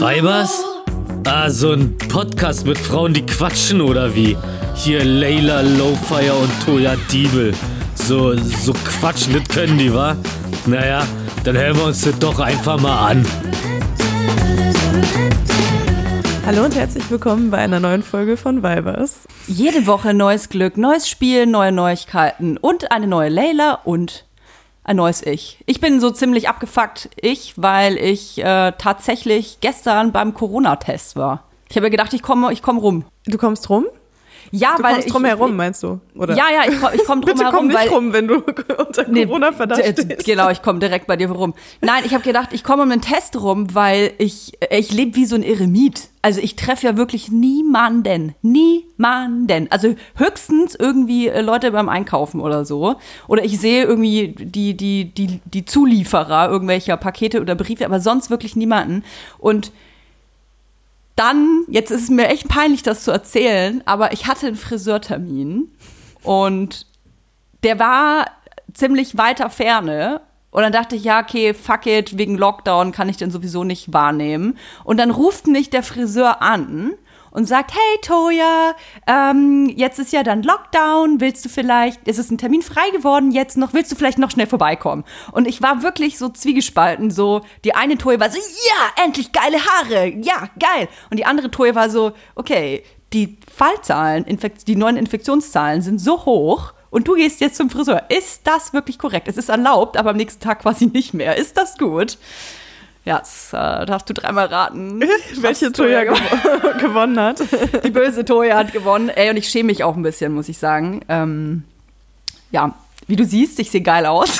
Weibers? Ah, so ein Podcast mit Frauen, die quatschen oder wie? Hier Layla Lowfire und Toya Diebel. So, so quatschen, das können die, wa? Naja, dann hören wir uns das doch einfach mal an. Hallo und herzlich willkommen bei einer neuen Folge von Weibers. Jede Woche neues Glück, neues Spiel, neue Neuigkeiten und eine neue Layla und ein neues Ich. Ich bin so ziemlich abgefuckt, ich, weil ich äh, tatsächlich gestern beim Corona-Test war. Ich habe gedacht, ich komme ich komm rum. Du kommst rum? Ja, du weil kommst ich, drum herum, meinst du? Oder? Ja, ja, ich, komm- ich komme drum Bitte herum, komm nicht weil rum, wenn du unter Nee, Corona-Verdacht stehst. Genau, ich komme direkt bei dir rum. Nein, ich habe gedacht, ich komme um den Test rum, weil ich, ich lebe wie so ein Eremit. Also ich treffe ja wirklich niemanden. Niemanden. Also höchstens irgendwie äh, Leute beim Einkaufen oder so. Oder ich sehe irgendwie die, die, die, die Zulieferer irgendwelcher Pakete oder Briefe, aber sonst wirklich niemanden. Und dann, jetzt ist es mir echt peinlich, das zu erzählen, aber ich hatte einen Friseurtermin und der war ziemlich weiter Ferne. Und dann dachte ich, ja, okay, fuck it, wegen Lockdown kann ich den sowieso nicht wahrnehmen. Und dann ruft mich der Friseur an und sagt, hey Toya, ähm, jetzt ist ja dann Lockdown, willst du vielleicht, es ist ein Termin frei geworden, jetzt noch, willst du vielleicht noch schnell vorbeikommen? Und ich war wirklich so zwiegespalten, so, die eine Toya war so, ja, endlich geile Haare, ja, geil. Und die andere Toya war so, okay, die Fallzahlen, Infekt die neuen Infektionszahlen sind so hoch und du gehst jetzt zum Friseur. Ist das wirklich korrekt? Es ist erlaubt, aber am nächsten Tag quasi nicht mehr. Ist das gut? Ja, das äh, darfst du dreimal raten. Welche Toya gew gewonnen hat. Die böse Toya hat gewonnen. Ey, und ich schäme mich auch ein bisschen, muss ich sagen. Ähm, ja, wie du siehst, ich sehe geil aus.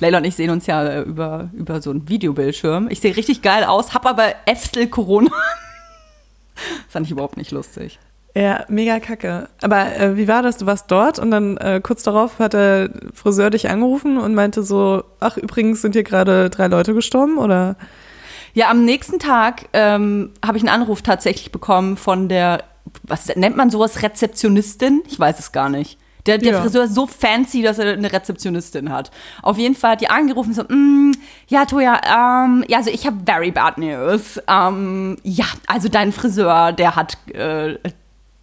Leila und ich sehen uns ja über, über so einen Videobildschirm. Ich sehe richtig geil aus, hab aber Äfstel Corona. Das fand ich überhaupt nicht lustig. Ja, mega kacke. Aber äh, wie war das? Du warst dort und dann äh, kurz darauf hat der Friseur dich angerufen und meinte so, ach übrigens sind hier gerade drei Leute gestorben oder? Ja, am nächsten Tag ähm, habe ich einen Anruf tatsächlich bekommen von der, was nennt man sowas, Rezeptionistin? Ich weiß es gar nicht. Der, der Ja. Friseur ist so fancy, dass er eine Rezeptionistin hat. Auf jeden Fall hat die angerufen und so, mm, ja, Toja, ähm, ja, also ich habe very bad news. Ähm, ja, also dein Friseur, der hat äh,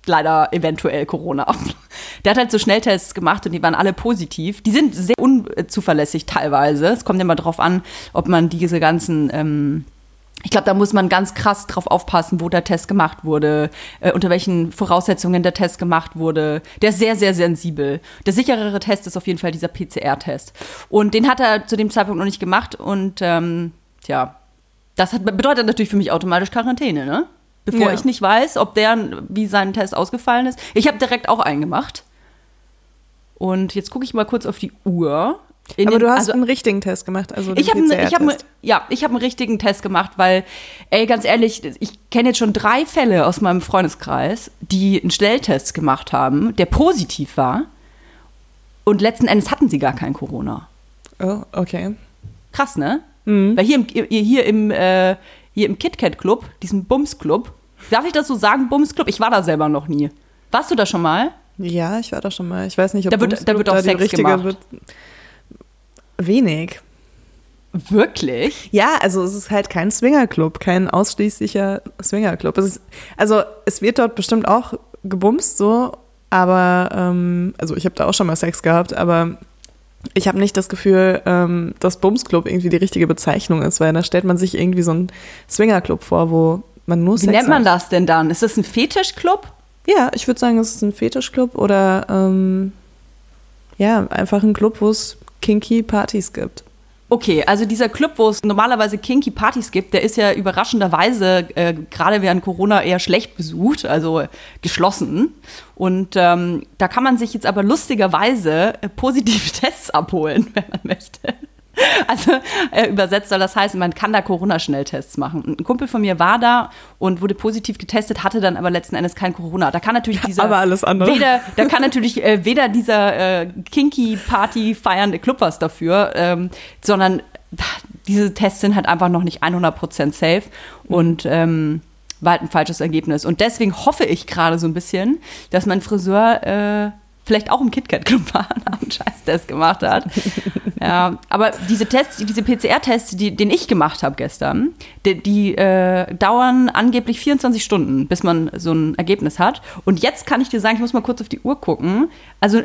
leider eventuell Corona. Der hat halt so Schnelltests gemacht und die waren alle positiv. Die sind sehr unzuverlässig teilweise. Es kommt immer drauf an, ob man diese ganzen ähm, ich glaube, da muss man ganz krass drauf aufpassen, wo der Test gemacht wurde, äh, unter welchen Voraussetzungen der Test gemacht wurde. Der ist sehr, sehr sensibel. Der sicherere Test ist auf jeden Fall dieser PCR-Test. Und den hat er zu dem Zeitpunkt noch nicht gemacht. Und ähm, tja, das hat, bedeutet natürlich für mich automatisch Quarantäne, ne? Bevor Ja. ich nicht weiß, ob der, wie sein Test ausgefallen ist. Ich habe direkt auch einen gemacht. Und jetzt gucke ich mal kurz auf die Uhr. In Aber den- du hast also- einen richtigen Test gemacht, also ich habe ich hab, ja, ich habe einen richtigen Test gemacht, weil, ey, ganz ehrlich, ich kenne jetzt schon drei Fälle aus meinem Freundeskreis, die einen Schnelltest gemacht haben, der positiv war. Und letzten Endes hatten sie gar kein Corona. Oh, okay. Krass, ne? Weil hier im, hier im, äh, hier im KitKat Club, diesem Bums Club, darf ich das so sagen, Bums Club? Ich war da selber noch nie. Warst du da schon mal? Ja, ich war da schon mal. Ich weiß nicht, ob Da wird- Bumsclub da wird auch die Sex gemacht. wird. Wenig. Wirklich? Ja, also es ist halt kein Swingerclub, kein ausschließlicher Swingerclub. Es ist, also es wird dort bestimmt auch gebumst so, aber ähm, also ich habe da auch schon mal Sex gehabt, aber ich habe nicht das Gefühl, ähm, dass Bumsclub irgendwie die richtige Bezeichnung ist, weil da stellt man sich irgendwie so einen Swingerclub vor, wo man nur Wie Sex nennt man hat. das denn dann? Ist das ein Fetischclub? Ja, ich würde sagen, es ist ein Fetischclub oder ähm, ja, einfach ein Club, wo es kinky Partys gibt. Okay, also dieser Club, wo es normalerweise kinky Partys gibt, der ist ja überraschenderweise äh, gerade während Corona eher schlecht besucht, also geschlossen. Und ähm, da kann man sich jetzt aber lustigerweise äh, positive Tests abholen, wenn man möchte. Also äh, übersetzt soll das heißen, man kann da Corona-Schnelltests machen. Ein Kumpel von mir war da und wurde positiv getestet, hatte dann aber letzten Endes kein Corona. Da kann natürlich dieser Aber alles andere. weder da kann natürlich äh, weder dieser äh, kinky Party feiernde Club was dafür, ähm, sondern diese Tests sind halt einfach noch nicht 100% safe und ähm, war halt ein falsches Ergebnis. Und deswegen hoffe ich gerade so ein bisschen, dass mein Friseur äh, vielleicht auch im KitKat-Club war und einen Scheißtest gemacht hat. ja, aber diese Tests, diese PCR-Tests, die, den ich gemacht habe gestern, die, die äh, dauern angeblich 24 Stunden, bis man so ein Ergebnis hat. Und jetzt kann ich dir sagen, ich muss mal kurz auf die Uhr gucken. Also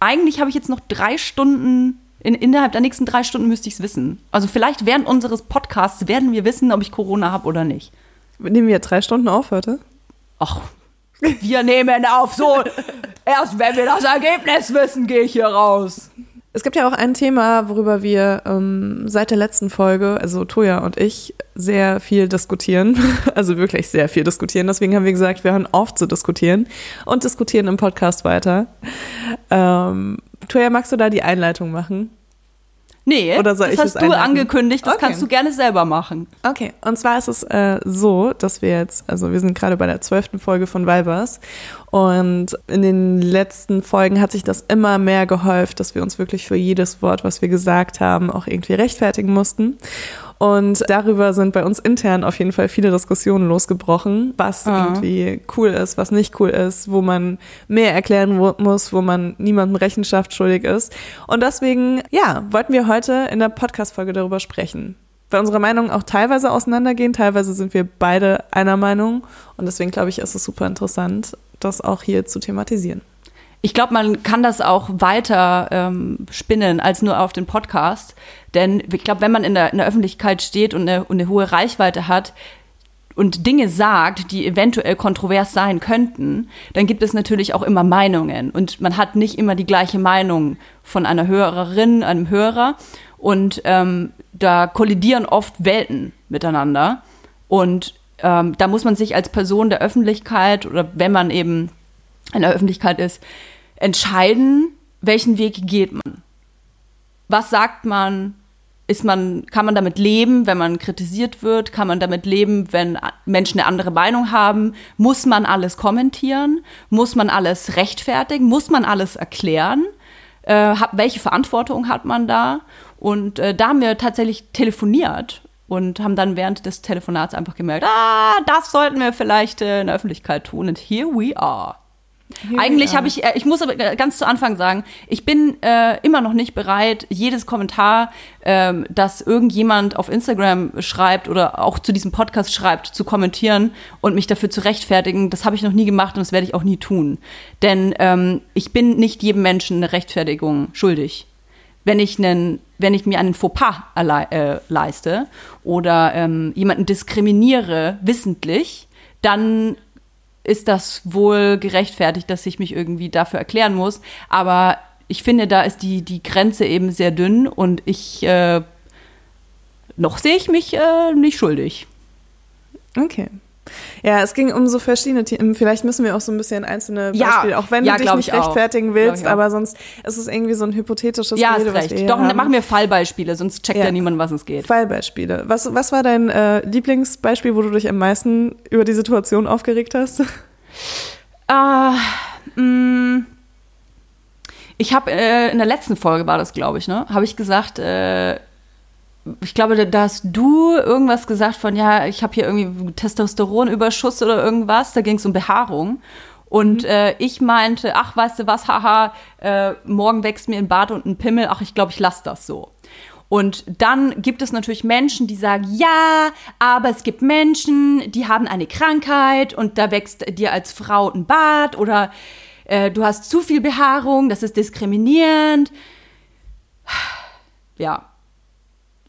eigentlich habe ich jetzt noch drei Stunden in, innerhalb der nächsten drei Stunden müsste ich es wissen. Also vielleicht während unseres Podcasts werden wir wissen, ob ich Corona habe oder nicht. Nehmen wir drei Stunden auf heute? Ach, wir nehmen auf so. Erst wenn wir das Ergebnis wissen, gehe ich hier raus. Es gibt ja auch ein Thema, worüber wir ähm, seit der letzten Folge, also Toja und ich, sehr viel diskutieren. Also wirklich sehr viel diskutieren. Deswegen haben wir gesagt, wir hören auf zu diskutieren und diskutieren im Podcast weiter. Ähm, Toja, magst du da die Einleitung machen? Nee, Oder soll das ich hast du einleiten? angekündigt, das Okay. kannst du gerne selber machen. Okay, und zwar ist es äh, so, dass wir jetzt, also wir sind gerade bei der zwölften Folge von Vibers und in den letzten Folgen hat sich das immer mehr gehäuft, dass wir uns wirklich für jedes Wort, was wir gesagt haben, auch irgendwie rechtfertigen mussten. Und darüber sind bei uns intern auf jeden Fall viele Diskussionen losgebrochen, was Ah. irgendwie cool ist, was nicht cool ist, wo man mehr erklären muss, wo man niemandem Rechenschaft schuldig ist. Und deswegen, ja, wollten wir heute in der Podcast-Folge darüber sprechen. Weil unsere Meinungen auch teilweise auseinandergehen, teilweise sind wir beide einer Meinung. Und deswegen glaube ich, ist es super interessant, das auch hier zu thematisieren. Ich glaube, man kann das auch weiter ähm, spinnen als nur auf den Podcast. Denn ich glaube, wenn man in der, in der Öffentlichkeit steht und eine, und eine hohe Reichweite hat und Dinge sagt, die eventuell kontrovers sein könnten, dann gibt es natürlich auch immer Meinungen. Und man hat nicht immer die gleiche Meinung von einer Hörerin, einem Hörer. Und ähm, da kollidieren oft Welten miteinander. Und ähm, da muss man sich als Person der Öffentlichkeit oder wenn man eben in der Öffentlichkeit ist, entscheiden, welchen Weg geht man. Was sagt man? Ist man, kann man damit leben, wenn man kritisiert wird? Kann man damit leben, wenn Menschen eine andere Meinung haben? Muss man alles kommentieren? Muss man alles rechtfertigen? Muss man alles erklären? Äh, hab, welche Verantwortung hat man da? Und äh, da haben wir tatsächlich telefoniert und haben dann während des Telefonats einfach gemerkt, ah, das sollten wir vielleicht äh, in der Öffentlichkeit tun. Und here we are. Eigentlich habe ich, äh, ich muss aber ganz zu Anfang sagen, ich bin äh, immer noch nicht bereit, jedes Kommentar, ähm, das irgendjemand auf Instagram schreibt oder auch zu diesem Podcast schreibt, zu kommentieren und mich dafür zu rechtfertigen. Das habe ich noch nie gemacht und das werde ich auch nie tun. Denn ähm, ich bin nicht jedem Menschen eine Rechtfertigung schuldig. Wenn ich, einen, wenn ich mir einen Fauxpas äh, leiste oder ähm, jemanden diskriminiere wissentlich, dann ist das wohl gerechtfertigt, dass ich mich irgendwie dafür erklären muss. Aber ich finde, da ist die, die Grenze eben sehr dünn und ich äh, noch sehe ich mich äh, nicht schuldig. Okay. Ja, es ging um so verschiedene Themen. Vielleicht müssen wir auch so ein bisschen einzelne Ja, Beispiele, auch wenn ja, du dich nicht ich auch. rechtfertigen Glaub willst, auch. aber sonst ist es irgendwie so ein hypothetisches ja, Gerede, recht. Doch, haben. dann machen wir Fallbeispiele, sonst checkt ja, Ja. niemand, was es geht. Fallbeispiele. Was, was war dein äh, Lieblingsbeispiel, wo du dich am meisten über die Situation aufgeregt hast? Ah, mh, ich habe äh, in der letzten Folge war das, glaube ich, ne? Habe ich gesagt, äh, ich glaube, da, hast du irgendwas gesagt von, ja, ich habe hier irgendwie Testosteronüberschuss oder irgendwas. Da ging es um Behaarung. Und äh, ich meinte, ach, weißt du was, haha, äh, morgen wächst mir ein Bart und ein Pimmel, ach, ich glaube, ich lasse das so. Und dann gibt es natürlich Menschen, die sagen, ja, aber es gibt Menschen, die haben eine Krankheit und da wächst dir als Frau ein Bart oder äh, du hast zu viel Behaarung, das ist diskriminierend. Ja.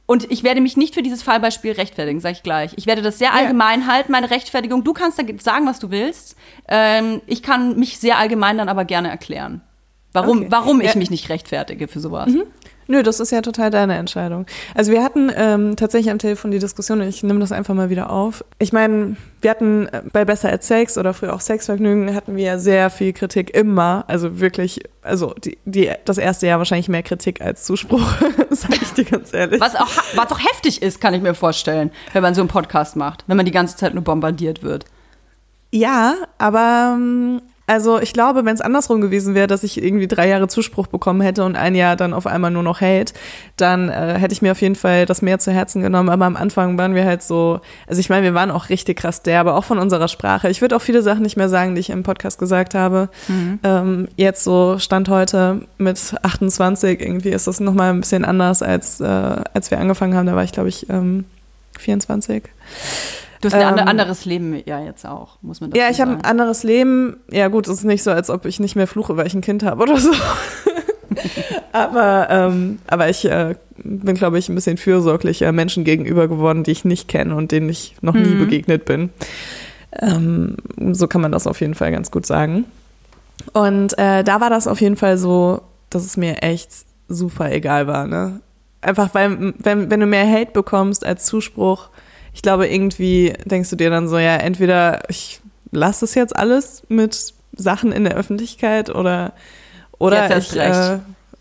Und ich werde mich nicht für dieses Fallbeispiel rechtfertigen, sage ich gleich. Ich werde das sehr allgemein halten, meine Rechtfertigung. Du kannst da sagen, was du willst. Ähm, ich kann mich sehr allgemein dann aber gerne erklären. Warum, Okay. warum ich Ja. Mhm. mich nicht rechtfertige für sowas. Nö, das ist ja total deine Entscheidung. Also wir hatten ähm, tatsächlich am Telefon die Diskussion, und ich nehme das einfach mal wieder auf. Ich meine, wir hatten äh, bei Besser als Sex oder früher auch Sexvergnügen, hatten wir ja sehr viel Kritik immer. Also wirklich, also die, die, das erste Jahr wahrscheinlich mehr Kritik als Zuspruch, sage ich dir ganz ehrlich. Was auch, was auch heftig ist, kann ich mir vorstellen, wenn man so einen Podcast macht, wenn man die ganze Zeit nur bombardiert wird. Ja, aber ähm, Also ich glaube, wenn es andersrum gewesen wäre, dass ich irgendwie drei Jahre Zuspruch bekommen hätte und ein Jahr dann auf einmal nur noch Hate, dann äh, hätte ich mir auf jeden Fall das mehr zu Herzen genommen. Aber am Anfang waren wir halt so, also ich meine, wir waren auch richtig krass derbe, auch von unserer Sprache. Ich würde auch viele Sachen nicht mehr sagen, die ich im Podcast gesagt habe. Mhm. Ähm, jetzt so Stand heute mit 28, irgendwie ist das nochmal ein bisschen anders, als, äh, als wir angefangen haben. Da war ich, glaube ich, ähm, 24. Du hast ein ähm, anderes Leben ja jetzt auch, muss man dazu Ja, ich habe ein anderes Leben. Ja, gut, es ist nicht so, als ob ich nicht mehr fluche, weil ich ein Kind habe oder so. aber, ähm, aber ich äh, bin, glaube ich, ein bisschen fürsorglicher Menschen gegenüber geworden, die ich nicht kenne und denen ich noch nie mhm. begegnet bin. Ähm, so kann man das auf jeden Fall ganz gut sagen. Und äh, da war das auf jeden Fall so, dass es mir echt super egal war. Ne? Einfach weil, wenn, wenn du mehr Hate bekommst als Zuspruch, ich glaube, irgendwie denkst du dir dann so, ja, entweder ich lasse es jetzt alles mit Sachen in der Öffentlichkeit oder, oder jetzt erst ich, recht. Äh,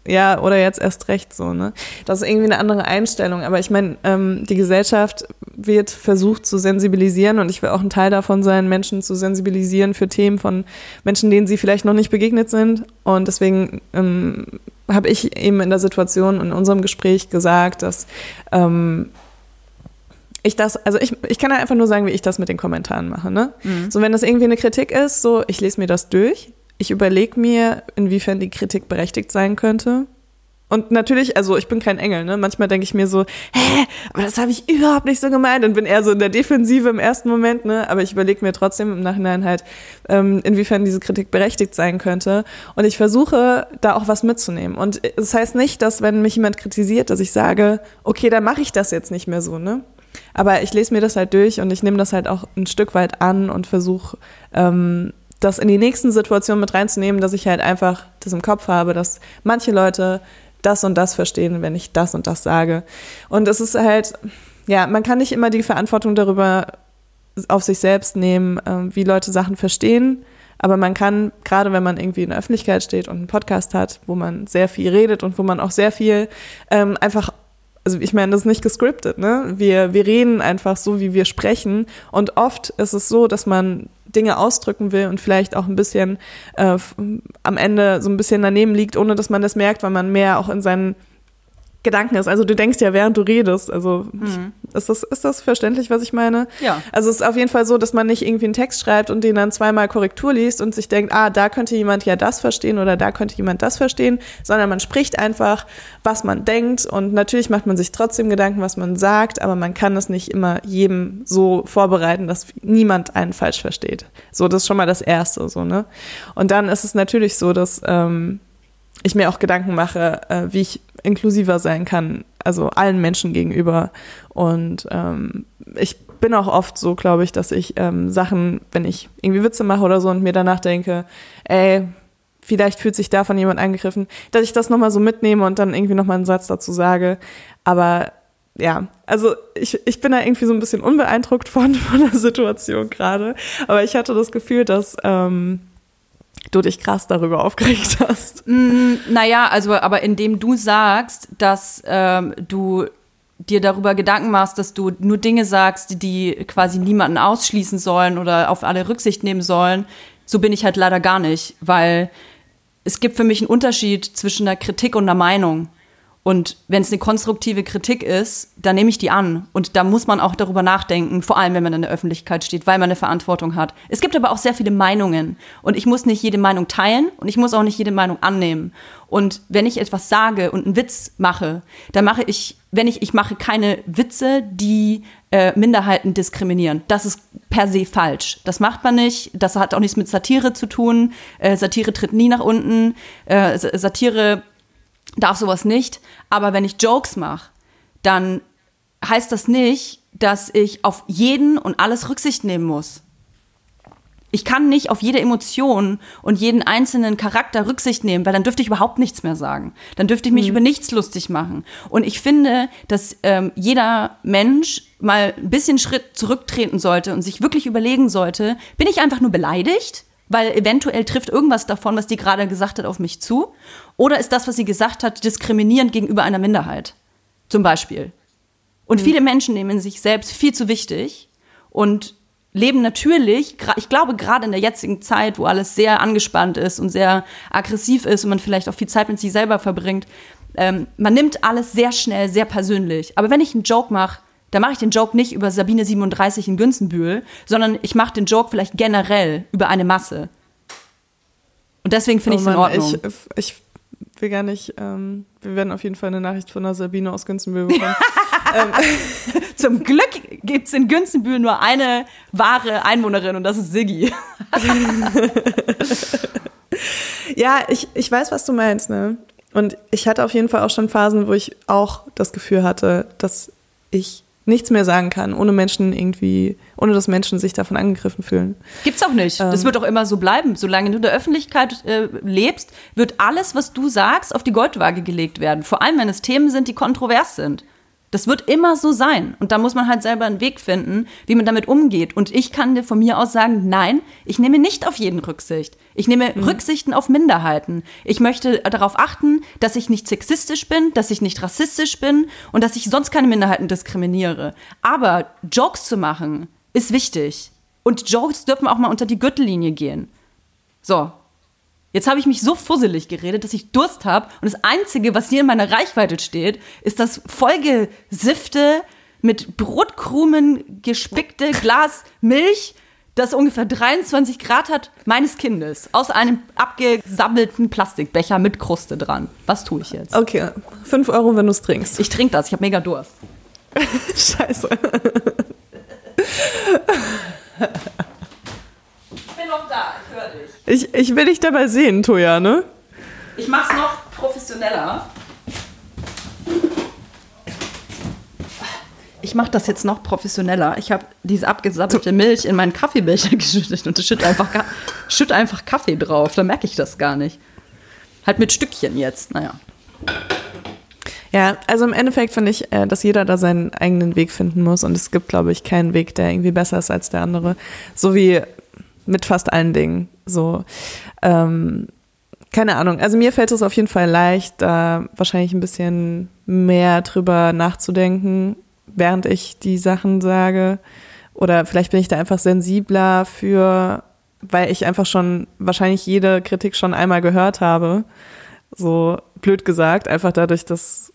ja, oder jetzt erst recht so, ne? Das ist irgendwie eine andere Einstellung. Aber ich meine, ähm, die Gesellschaft wird versucht zu sensibilisieren und ich will auch ein Teil davon sein, Menschen zu sensibilisieren für Themen von Menschen, denen sie vielleicht noch nicht begegnet sind. Und deswegen ähm, habe ich eben in der Situation in unserem Gespräch gesagt, dass ähm, ich das, also ich, ich kann einfach nur sagen, wie ich das mit den Kommentaren mache. Ne? Mhm. So, wenn das irgendwie eine Kritik ist, so, ich lese mir das durch, ich überlege mir, inwiefern die Kritik berechtigt sein könnte. Und natürlich, also ich bin kein Engel, ne? Manchmal denke ich mir so, hä, aber das habe ich überhaupt nicht so gemeint und bin eher so in der Defensive im ersten Moment, ne? Aber ich überlege mir trotzdem im Nachhinein halt, ähm, inwiefern diese Kritik berechtigt sein könnte. Und ich versuche, da auch was mitzunehmen. Und das heißt nicht, dass wenn mich jemand kritisiert, dass ich sage, okay, dann mache ich das jetzt nicht mehr so, ne? Aber ich lese mir das halt durch und ich nehme das halt auch ein Stück weit an und versuche, ähm, das in die nächsten Situationen mit reinzunehmen, dass ich halt einfach das im Kopf habe, dass manche Leute das und das verstehen, wenn ich das und das sage. Und es ist halt, ja, man kann nicht immer die Verantwortung darüber auf sich selbst nehmen, äh, wie Leute Sachen verstehen. Aber man kann, gerade wenn man irgendwie in der Öffentlichkeit steht und einen Podcast hat, wo man sehr viel redet und wo man auch sehr viel ähm, einfach also ich meine, das ist nicht gescriptet, ne? Wir, wir reden einfach so, wie wir sprechen. Und oft ist es so, dass man Dinge ausdrücken will und vielleicht auch ein bisschen äh, am Ende so ein bisschen daneben liegt, ohne dass man das merkt, weil man mehr auch in seinen Gedanken ist. Also du denkst ja, während du redest. Also mhm. ist, das, ist das verständlich, was ich meine? Ja. Also es ist auf jeden Fall so, dass man nicht irgendwie einen Text schreibt und den dann zweimal Korrektur liest und sich denkt, ah, da könnte jemand ja das verstehen oder da könnte jemand das verstehen, sondern man spricht einfach, was man denkt und natürlich macht man sich trotzdem Gedanken, was man sagt, aber man kann es nicht immer jedem so vorbereiten, dass niemand einen falsch versteht. So, das ist schon mal das Erste, so, ne? Und dann ist es natürlich so, dass ähm, ich mir auch Gedanken mache, äh, wie ich inklusiver sein kann, also allen Menschen gegenüber. Und ähm, ich bin auch oft so, glaube ich, dass ich ähm, Sachen, wenn ich irgendwie Witze mache oder so und mir danach denke, ey, vielleicht fühlt sich davon jemand angegriffen, dass ich das nochmal so mitnehme und dann irgendwie nochmal einen Satz dazu sage. Aber ja, also ich, ich bin da irgendwie so ein bisschen unbeeindruckt von, von der Situation gerade. Aber ich hatte das Gefühl, dass ähm, du dich krass darüber aufgeregt hast. Mm, naja, also aber indem du sagst, dass ähm, du dir darüber Gedanken machst, dass du nur Dinge sagst, die quasi niemanden ausschließen sollen oder auf alle Rücksicht nehmen sollen, so bin ich halt leider gar nicht, weil es gibt für mich einen Unterschied zwischen einer Kritik und einer Meinung. Und wenn es eine konstruktive Kritik ist, dann nehme ich die an. Und da muss man auch darüber nachdenken, vor allem wenn man in der Öffentlichkeit steht, weil man eine Verantwortung hat. Es gibt aber auch sehr viele Meinungen. Und ich muss nicht jede Meinung teilen und ich muss auch nicht jede Meinung annehmen. Und wenn ich etwas sage und einen Witz mache, dann mache ich, wenn ich, ich mache keine Witze, die äh, Minderheiten diskriminieren. Das ist per se falsch. Das macht man nicht. Das hat auch nichts mit Satire zu tun. Äh, Satire tritt nie nach unten. Äh, Satire darf sowas nicht. Aber wenn ich Jokes mache, dann heißt das nicht, dass ich auf jeden und alles Rücksicht nehmen muss. Ich kann nicht auf jede Emotion und jeden einzelnen Charakter Rücksicht nehmen, weil dann dürfte ich überhaupt nichts mehr sagen. Dann dürfte ich mich mhm. über nichts lustig machen. Und ich finde, dass ähm, jeder Mensch mal ein bisschen Schritt zurücktreten sollte und sich wirklich überlegen sollte, bin ich einfach nur beleidigt? Weil eventuell trifft irgendwas davon, was die gerade gesagt hat, auf mich zu? Oder ist das, was sie gesagt hat, diskriminierend gegenüber einer Minderheit? Zum Beispiel. Und mhm. viele Menschen nehmen sich selbst viel zu wichtig und leben natürlich, ich glaube gerade in der jetzigen Zeit, wo alles sehr angespannt ist und sehr aggressiv ist und man vielleicht auch viel Zeit mit sich selber verbringt, ähm, man nimmt alles sehr schnell, sehr persönlich. Aber wenn ich einen Joke mache, dann mache ich den Joke nicht über Sabine 37 in Günzenbühl, sondern ich mache den Joke vielleicht generell über eine Masse. Und deswegen finde oh ich es in Ordnung. Ich, ich will gar nicht, ähm, wir werden auf jeden Fall eine Nachricht von der Sabine aus Günzenbühl bekommen. ähm. Zum Glück gibt es in Günzenbühl nur eine wahre Einwohnerin und das ist Siggi. ja, ich, ich weiß, was du meinst, ne? Und ich hatte auf jeden Fall auch schon Phasen, wo ich auch das Gefühl hatte, dass ich nichts mehr sagen kann, ohne Menschen irgendwie, ohne dass Menschen sich davon angegriffen fühlen. Gibt's auch nicht. Ähm, das wird auch immer so bleiben. Solange du in der Öffentlichkeit äh, lebst, wird alles, was du sagst, auf die Goldwaage gelegt werden. Vor allem, wenn es Themen sind, die kontrovers sind. Das wird immer so sein. Und da muss man halt selber einen Weg finden, wie man damit umgeht. Und ich kann dir von mir aus sagen, nein, ich nehme nicht auf jeden Rücksicht. Ich nehme mhm. Rücksichten auf Minderheiten. Ich möchte darauf achten, dass ich nicht sexistisch bin, dass ich nicht rassistisch bin und dass ich sonst keine Minderheiten diskriminiere. Aber Jokes zu machen, ist wichtig. Und Jokes dürfen auch mal unter die Gürtellinie gehen. So, Jetzt habe ich mich so fusselig geredet, dass ich Durst habe und das Einzige, was hier in meiner Reichweite steht, ist das vollgesifte, mit Brotkrumen gespickte Glas Milch, das ungefähr 23 Grad hat, meines Kindes. Aus einem abgesammelten Plastikbecher mit Kruste dran. Was tue ich jetzt? Okay, 5 Euro, wenn du es trinkst. Ich trinke das, ich habe mega Durst. Scheiße. noch da, ich höre dich. Ich, ich will dich dabei sehen, Toja, ne? Ich mach's noch professioneller. Ich mache das jetzt noch professioneller. Ich habe diese abgesappelte Milch in meinen Kaffeebecher geschüttet und schütte einfach, schütt einfach Kaffee drauf. Da merke ich das gar nicht. Halt mit Stückchen jetzt, naja. Ja, also im Endeffekt finde ich, äh, dass jeder da seinen eigenen Weg finden muss und es gibt, glaube ich, keinen Weg, der irgendwie besser ist als der andere. So wie mit fast allen Dingen. So, ähm, keine Ahnung. Also mir fällt es auf jeden Fall leicht, da wahrscheinlich ein bisschen mehr drüber nachzudenken, während ich die Sachen sage. Oder vielleicht bin ich da einfach sensibler für, weil ich einfach schon wahrscheinlich jede Kritik schon einmal gehört habe. So blöd gesagt, einfach dadurch, dass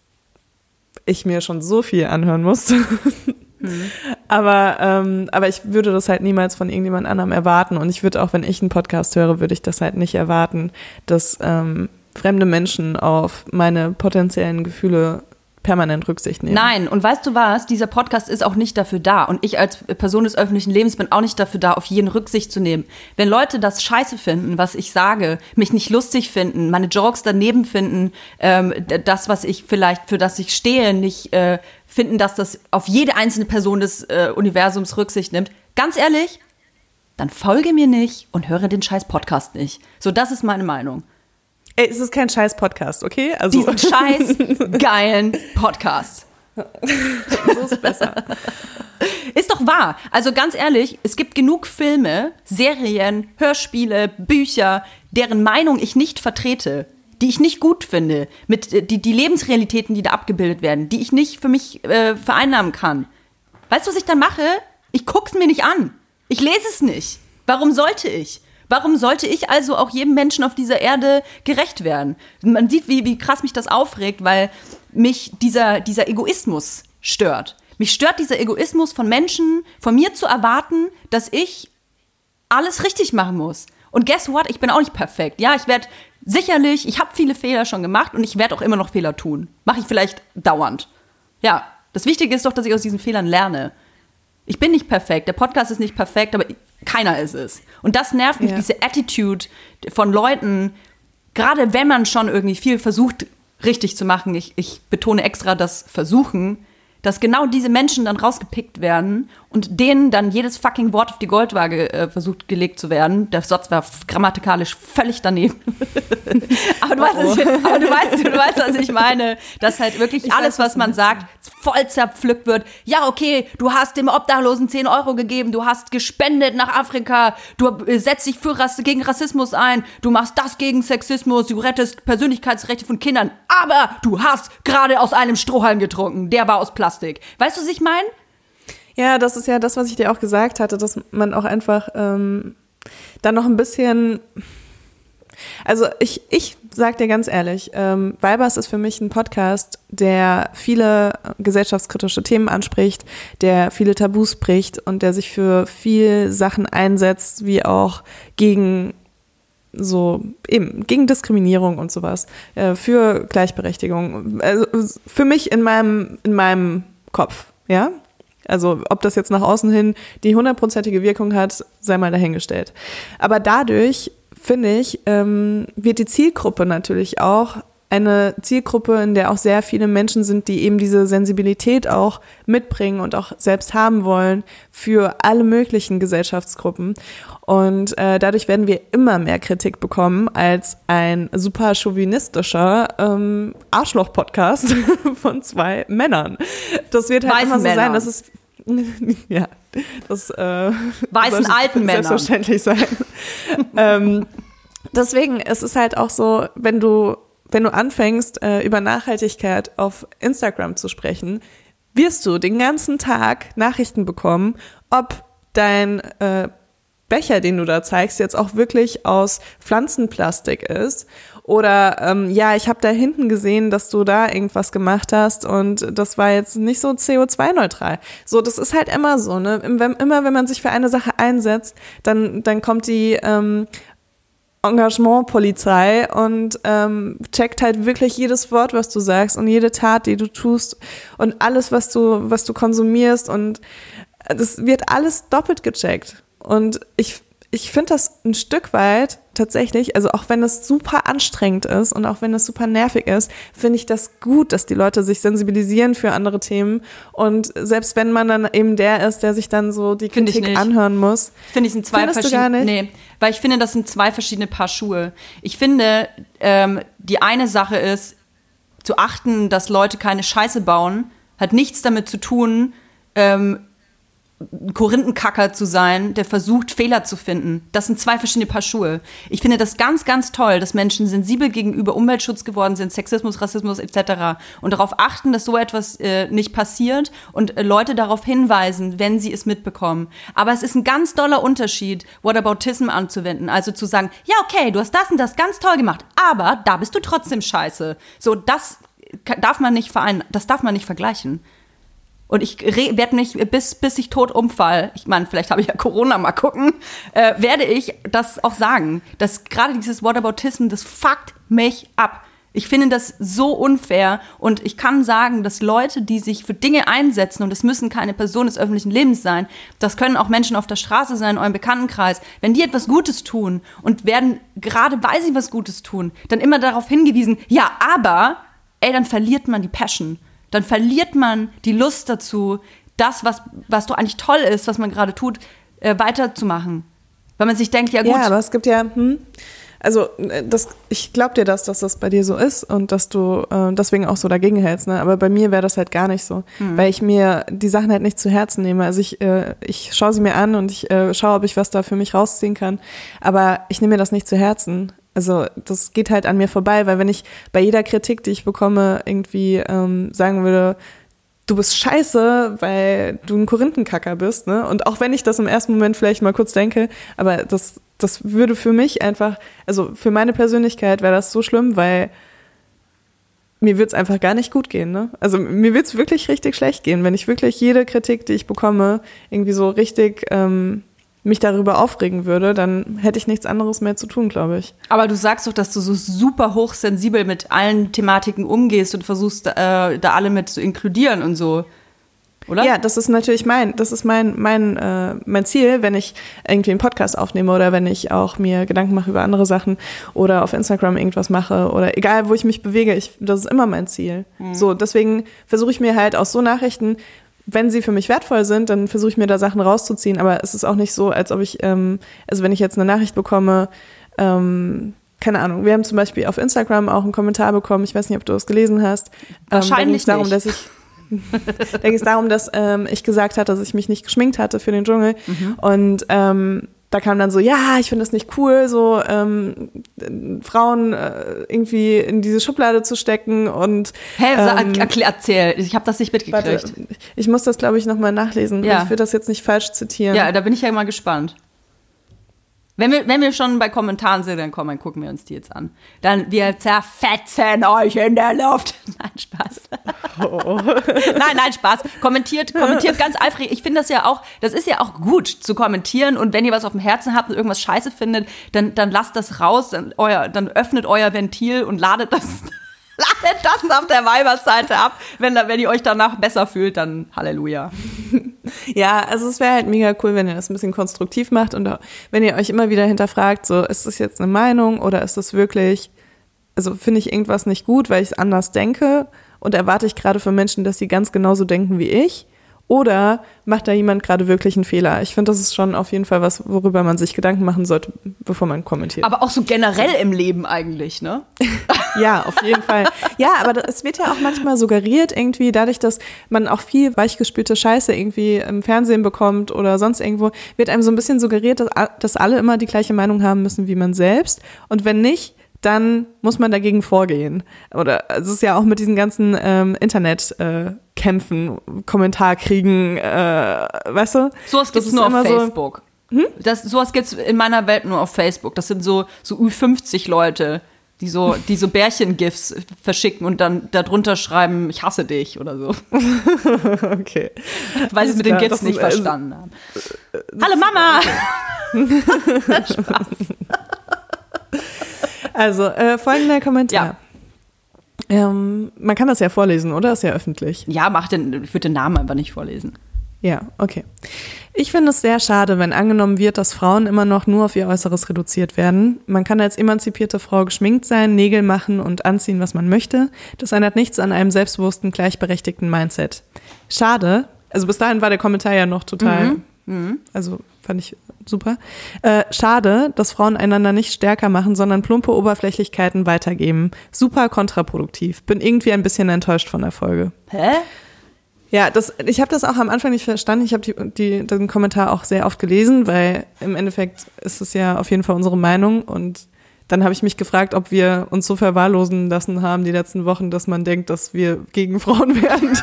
ich mir schon so viel anhören musste. Aber, ähm, aber ich würde das halt niemals von irgendjemand anderem erwarten. Und ich würde auch, wenn ich einen Podcast höre, würde ich das halt nicht erwarten, dass ähm, fremde Menschen auf meine potenziellen Gefühle permanent Rücksicht nehmen. Nein, und weißt du was? Dieser Podcast ist auch nicht dafür da. Und ich als Person des öffentlichen Lebens bin auch nicht dafür da, auf jeden Rücksicht zu nehmen. Wenn Leute das scheiße finden, was ich sage, mich nicht lustig finden, meine Jokes daneben finden, ähm, das, was ich vielleicht, für das ich stehe, nicht äh, finden, dass das auf jede einzelne Person des äh, Universums Rücksicht nimmt, ganz ehrlich, dann folge mir nicht und höre den scheiß Podcast nicht. So, das ist meine Meinung. Ey, es ist kein scheiß Podcast, okay? Also Diesen scheiß geilen Podcast. so ist besser. Ist doch wahr. Also ganz ehrlich, es gibt genug Filme, Serien, Hörspiele, Bücher, deren Meinung ich nicht vertrete, die ich nicht gut finde, mit äh, die, die Lebensrealitäten, die da abgebildet werden, die ich nicht für mich äh, vereinnahmen kann. Weißt du, was ich dann mache? Ich guck's mir nicht an. Ich lese es nicht. Warum sollte ich? Warum sollte ich also auch jedem Menschen auf dieser Erde gerecht werden? Man sieht, wie, wie krass mich das aufregt, weil mich dieser, dieser Egoismus stört. Mich stört dieser Egoismus von Menschen, von mir zu erwarten, dass ich alles richtig machen muss. Und guess what? Ich bin auch nicht perfekt. Ja, ich werde sicherlich, ich habe viele Fehler schon gemacht und ich werde auch immer noch Fehler tun. Mache ich vielleicht dauernd. Ja, das Wichtige ist doch, dass ich aus diesen Fehlern lerne. Ich bin nicht perfekt, der Podcast ist nicht perfekt, aber keiner ist es. Und das nervt mich, ja. diese Attitude von Leuten, gerade wenn man schon irgendwie viel versucht, richtig zu machen. Ich, ich betone extra das Versuchen, dass genau diese Menschen dann rausgepickt werden und denen dann jedes fucking Wort auf die Goldwaage äh, versucht gelegt zu werden. Der Satz war grammatikalisch völlig daneben. aber, du weißt, oh. ich, aber du, weißt, du weißt, was ich meine. Dass halt wirklich ich alles, weiß, was man sagt, voll zerpflückt wird. Ja, okay, du hast dem Obdachlosen 10 Euro gegeben, du hast gespendet nach Afrika, du äh, setzt dich für Rass gegen Rassismus ein, du machst das gegen Sexismus, du rettest Persönlichkeitsrechte von Kindern, aber du hast gerade aus einem Strohhalm getrunken, der war aus Plastik. Weißt du, was ich meine? Ja, das ist ja das, was ich dir auch gesagt hatte, dass man auch einfach ähm, dann noch ein bisschen. Also ich, ich sag dir ganz ehrlich, ähm, Weibers ist für mich ein Podcast, der viele gesellschaftskritische Themen anspricht, der viele Tabus bricht und der sich für viel Sachen einsetzt, wie auch gegen so eben gegen Diskriminierung und sowas, äh, für Gleichberechtigung. Also für mich in meinem in meinem Kopf, ja. Also ob das jetzt nach außen hin die hundertprozentige Wirkung hat, sei mal dahingestellt. Aber dadurch finde ich ähm, wird die Zielgruppe natürlich auch eine Zielgruppe, in der auch sehr viele Menschen sind, die eben diese Sensibilität auch mitbringen und auch selbst haben wollen für alle möglichen Gesellschaftsgruppen. Und äh, dadurch werden wir immer mehr Kritik bekommen als ein super chauvinistischer ähm, Arschloch-Podcast von zwei Männern. Das wird halt Weißen immer so sein, dass es ja, das äh, Weißen alten Männern. selbstverständlich sein. ähm, deswegen es ist halt auch so, wenn du wenn du anfängst äh, über Nachhaltigkeit auf Instagram zu sprechen, wirst du den ganzen Tag Nachrichten bekommen, ob dein äh, Becher, den du da zeigst, jetzt auch wirklich aus Pflanzenplastik ist. Oder ähm, ja, ich habe da hinten gesehen, dass du da irgendwas gemacht hast und das war jetzt nicht so CO2-neutral. So, das ist halt immer so, ne? Immer wenn man sich für eine Sache einsetzt, dann, dann kommt die ähm, Engagement-Polizei und ähm, checkt halt wirklich jedes Wort, was du sagst und jede Tat, die du tust und alles, was du, was du konsumierst und das wird alles doppelt gecheckt. Und ich, ich finde das ein Stück weit tatsächlich, also auch wenn es super anstrengend ist und auch wenn es super nervig ist, finde ich das gut, dass die Leute sich sensibilisieren für andere Themen. Und selbst wenn man dann eben der ist, der sich dann so die Finde ich Kritik anhören muss. Finde ich sind zwei verschiedene. Nee, weil ich finde, das sind zwei verschiedene Paar Schuhe. Ich finde, ähm, die eine Sache ist, zu achten, dass Leute keine Scheiße bauen, hat nichts damit zu tun, ähm, Korinthenkacker zu sein, der versucht, Fehler zu finden. Das sind zwei verschiedene Paar Schuhe. Ich finde das ganz, ganz toll, dass Menschen sensibel gegenüber Umweltschutz geworden sind, Sexismus, Rassismus etc. und darauf achten, dass so etwas äh, nicht passiert und äh, Leute darauf hinweisen, wenn sie es mitbekommen. Aber es ist ein ganz doller Unterschied, Whataboutism anzuwenden. Also zu sagen, ja, okay, du hast das und das ganz toll gemacht, aber da bist du trotzdem scheiße. So, das ka- darf man nicht vereinen, das darf man nicht vergleichen. Und ich werde mich, bis, bis ich tot umfall, ich meine, vielleicht habe ich ja Corona, mal gucken, äh, werde ich das auch sagen. Dass gerade dieses Whataboutism, das fuckt mich ab. Ich finde das so unfair und ich kann sagen, dass Leute, die sich für Dinge einsetzen, und es müssen keine Personen des öffentlichen Lebens sein, das können auch Menschen auf der Straße sein, in eurem Bekanntenkreis, wenn die etwas Gutes tun und werden, gerade weil sie was Gutes tun, dann immer darauf hingewiesen, ja, aber, ey, dann verliert man die Passion dann verliert man die Lust dazu, das, was, was doch eigentlich toll ist, was man gerade tut, äh, weiterzumachen. Weil man sich denkt, ja gut, Ja, aber es gibt ja, hm, also äh, das, ich glaube dir das, dass das bei dir so ist und dass du äh, deswegen auch so dagegen hältst. Ne? Aber bei mir wäre das halt gar nicht so, weil ich mir die Sachen halt nicht zu Herzen nehme. Also ich, äh, ich schaue sie mir an und ich äh, schaue, ob ich was da für mich rausziehen kann. Aber ich nehme mir das nicht zu Herzen. Also das geht halt an mir vorbei, weil wenn ich bei jeder Kritik, die ich bekomme, irgendwie ähm, sagen würde, du bist scheiße, weil du ein Korinthenkacker bist, ne? Und auch wenn ich das im ersten Moment vielleicht mal kurz denke, aber das, das würde für mich einfach, also für meine Persönlichkeit wäre das so schlimm, weil mir wird's einfach gar nicht gut gehen, ne? Also mir wird's wirklich richtig schlecht gehen, wenn ich wirklich jede Kritik, die ich bekomme, irgendwie so richtig ähm, mich darüber aufregen würde, dann hätte ich nichts anderes mehr zu tun, glaube ich. aber du sagst doch, dass du so super hochsensibel mit allen Thematiken umgehst und versuchst, äh, da alle mit zu inkludieren und so. Oder? Ja, das ist natürlich mein, das ist mein, mein, äh, mein Ziel, wenn ich irgendwie einen Podcast aufnehme oder wenn ich auch mir Gedanken mache über andere Sachen oder auf Instagram irgendwas mache oder egal, wo ich mich bewege, ich, das ist immer mein Ziel. So, deswegen versuche ich mir halt aus so Nachrichten, wenn sie für mich wertvoll sind, dann versuche ich mir da Sachen rauszuziehen, aber es ist auch nicht so, als ob ich, ähm, also wenn ich jetzt eine Nachricht bekomme, ähm, keine Ahnung, wir haben zum Beispiel auf Instagram auch einen Kommentar bekommen, ich weiß nicht, ob du es gelesen hast. Ähm, da Wahrscheinlich darum, nicht. dass ich da ging es darum, dass ähm, ich gesagt hatte, dass ich mich nicht geschminkt hatte für den Dschungel. Und ähm, da kam dann so, ja, ich finde das nicht cool, so ähm, Frauen äh, irgendwie in diese Schublade zu stecken und Hä, ähm, erklär, erzähl. Ich habe das nicht mitgekriegt. Warte, ich muss das, glaube ich, nochmal nachlesen. Ja. Ich will das jetzt nicht falsch zitieren. Ja, da bin ich ja mal gespannt. Wenn wir, wenn wir schon bei Kommentaren sind, dann komm, dann gucken wir uns die jetzt an. Dann, wir zerfetzen euch in der Luft. Nein, Spaß. nein, nein, Spaß. Kommentiert, kommentiert ganz eifrig. Ich finde das ja auch, das ist ja auch gut zu kommentieren. Und wenn ihr was auf dem Herzen habt und irgendwas scheiße findet, dann, dann lasst das raus, dann, euer, dann öffnet euer Ventil und ladet das, ladet das auf der Weiberseite ab. Wenn, wenn ihr euch danach besser fühlt, dann Halleluja. Ja, also es wäre halt mega cool, wenn ihr das ein bisschen konstruktiv macht und wenn ihr euch immer wieder hinterfragt, so ist das jetzt eine Meinung oder ist das wirklich, also finde ich irgendwas nicht gut, weil ich es anders denke und erwarte ich gerade von Menschen, dass sie ganz genauso denken wie ich oder macht da jemand gerade wirklich einen Fehler? Ich finde, das ist schon auf jeden Fall was, worüber man sich Gedanken machen sollte, bevor man kommentiert. Aber auch so generell im Leben eigentlich, ne? Ja, auf jeden Fall. Ja, aber es wird ja auch manchmal suggeriert, irgendwie, dadurch, dass man auch viel weichgespülte Scheiße irgendwie im Fernsehen bekommt oder sonst irgendwo, wird einem so ein bisschen suggeriert, dass, dass alle immer die gleiche Meinung haben müssen wie man selbst. Und wenn nicht, dann muss man dagegen vorgehen. Oder es ist ja auch mit diesen ganzen ähm, Internet-Kämpfen, äh, Kämpfen, Kommentarkriegen, äh, weißt du? Sowas gibt's nur auf immer so- Facebook. Das, sowas gibt's in meiner Welt nur auf Facebook. Das sind so, so Ü50 Leute, die so, die so Bärchen-GIFs verschicken und dann darunter schreiben, ich hasse dich oder so. Okay. Weil sie es mit den GIFs nicht ist- also- verstanden haben. Hallo Mama! Also, äh, folgender Kommentar. Ja. Ähm, man kann das ja vorlesen, oder? Ist ja öffentlich. Ja, mach den, ich würde den Namen einfach nicht vorlesen. Ja, okay. Ich finde es sehr schade, wenn angenommen wird, dass Frauen immer noch nur auf ihr Äußeres reduziert werden. Man kann als emanzipierte Frau geschminkt sein, Nägel machen und anziehen, was man möchte. Das ändert nichts an einem selbstbewussten, gleichberechtigten Mindset. Schade. Also bis dahin war der Kommentar ja noch total, also fand ich super. Äh, schade, dass Frauen einander nicht stärker machen, sondern plumpe Oberflächlichkeiten weitergeben. Super kontraproduktiv. Bin irgendwie ein bisschen enttäuscht von der Folge. Hä? Ja, das, ich habe das auch am Anfang nicht verstanden. Ich habe die, die, den Kommentar auch sehr oft gelesen, weil im Endeffekt ist es ja auf jeden Fall unsere Meinung. Und dann habe ich mich gefragt, ob wir uns so verwahrlosen lassen haben die letzten Wochen, dass man denkt, dass wir gegen Frauen werden,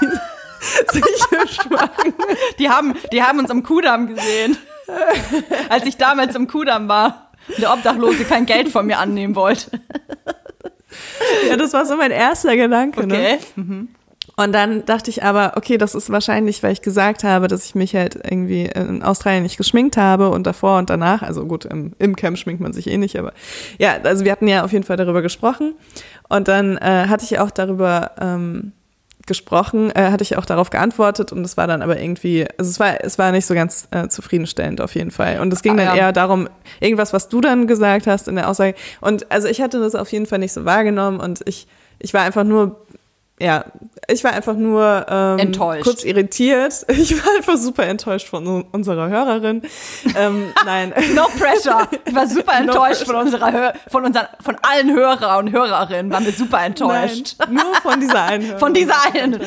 die sich schwachen. Die haben, die haben uns am Kudamm gesehen. Als ich damals am Kudamm war und der Obdachlose kein Geld von mir annehmen wollte. Ja, das war so mein erster Gedanke. Ne? Okay. Und dann dachte ich aber, okay, das ist wahrscheinlich, weil ich gesagt habe, dass ich mich halt irgendwie in Australien nicht geschminkt habe und davor und danach, also gut, im, im Camp schminkt man sich eh nicht, aber ja, also wir hatten ja auf jeden Fall darüber gesprochen und dann äh, hatte ich auch darüber ähm, gesprochen, äh, hatte ich auch darauf geantwortet und es war dann aber irgendwie, also es war, es war nicht so ganz äh, zufriedenstellend auf jeden Fall. Und es ging Ah, dann ja. eher darum, irgendwas, was du dann gesagt hast in der Aussage. Und also ich hatte das auf jeden Fall nicht so wahrgenommen und ich, ich war einfach nur, ja, ich war einfach nur ähm, Enttäuscht. kurz irritiert. Ich war einfach super enttäuscht von un- unserer Hörerin. ähm, nein. No pressure. Ich war super No enttäuscht von unserer Hör von unseren, von allen Hörer und Hörerinnen. Waren wir super enttäuscht. Nein, nur von dieser einen Hörerin. Von dieser einen.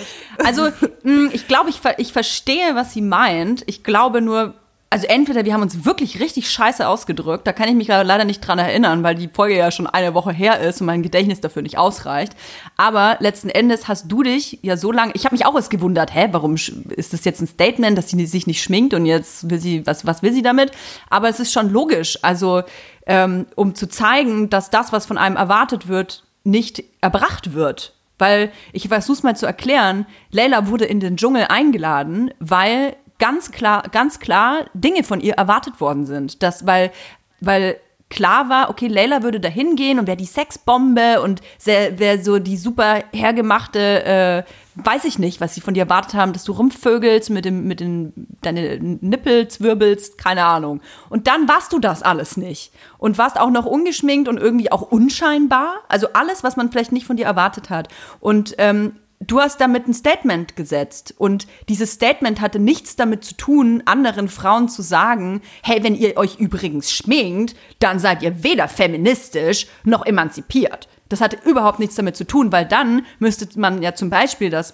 Also, mh, ich glaube, ich, ver- ich verstehe, was sie meint. Ich glaube nur, also entweder wir haben uns wirklich richtig scheiße ausgedrückt, da kann ich mich leider nicht dran erinnern, weil die Folge ja schon eine Woche her ist und mein Gedächtnis dafür nicht ausreicht. Aber letzten Endes hast du dich ja so lange, ich habe mich auch erst gewundert, hä, warum ist das jetzt ein Statement, dass sie sich nicht schminkt und jetzt will sie, was, was will sie damit? Aber es ist schon logisch, also ähm, um zu zeigen, dass das, was von einem erwartet wird, nicht erbracht wird. Weil, ich versuch's mal zu erklären, Leila wurde in den Dschungel eingeladen, weil ganz klar, ganz klar Dinge von ihr erwartet worden sind. Das, weil, weil klar war, okay, Leila würde da hingehen und wäre die Sexbombe und wäre so die super hergemachte, äh, weiß ich nicht, was sie von dir erwartet haben, dass du rumvögelst mit dem, mit den, deine Nippel zwirbelst, keine Ahnung. Und dann warst du das alles nicht. Und warst auch noch ungeschminkt und irgendwie auch unscheinbar. Also alles, was man vielleicht nicht von dir erwartet hat. Und ähm, du hast damit ein Statement gesetzt. Und dieses Statement hatte nichts damit zu tun, anderen Frauen zu sagen, hey, wenn ihr euch übrigens schminkt, dann seid ihr weder feministisch noch emanzipiert. Das hatte überhaupt nichts damit zu tun, weil dann müsste man ja zum Beispiel das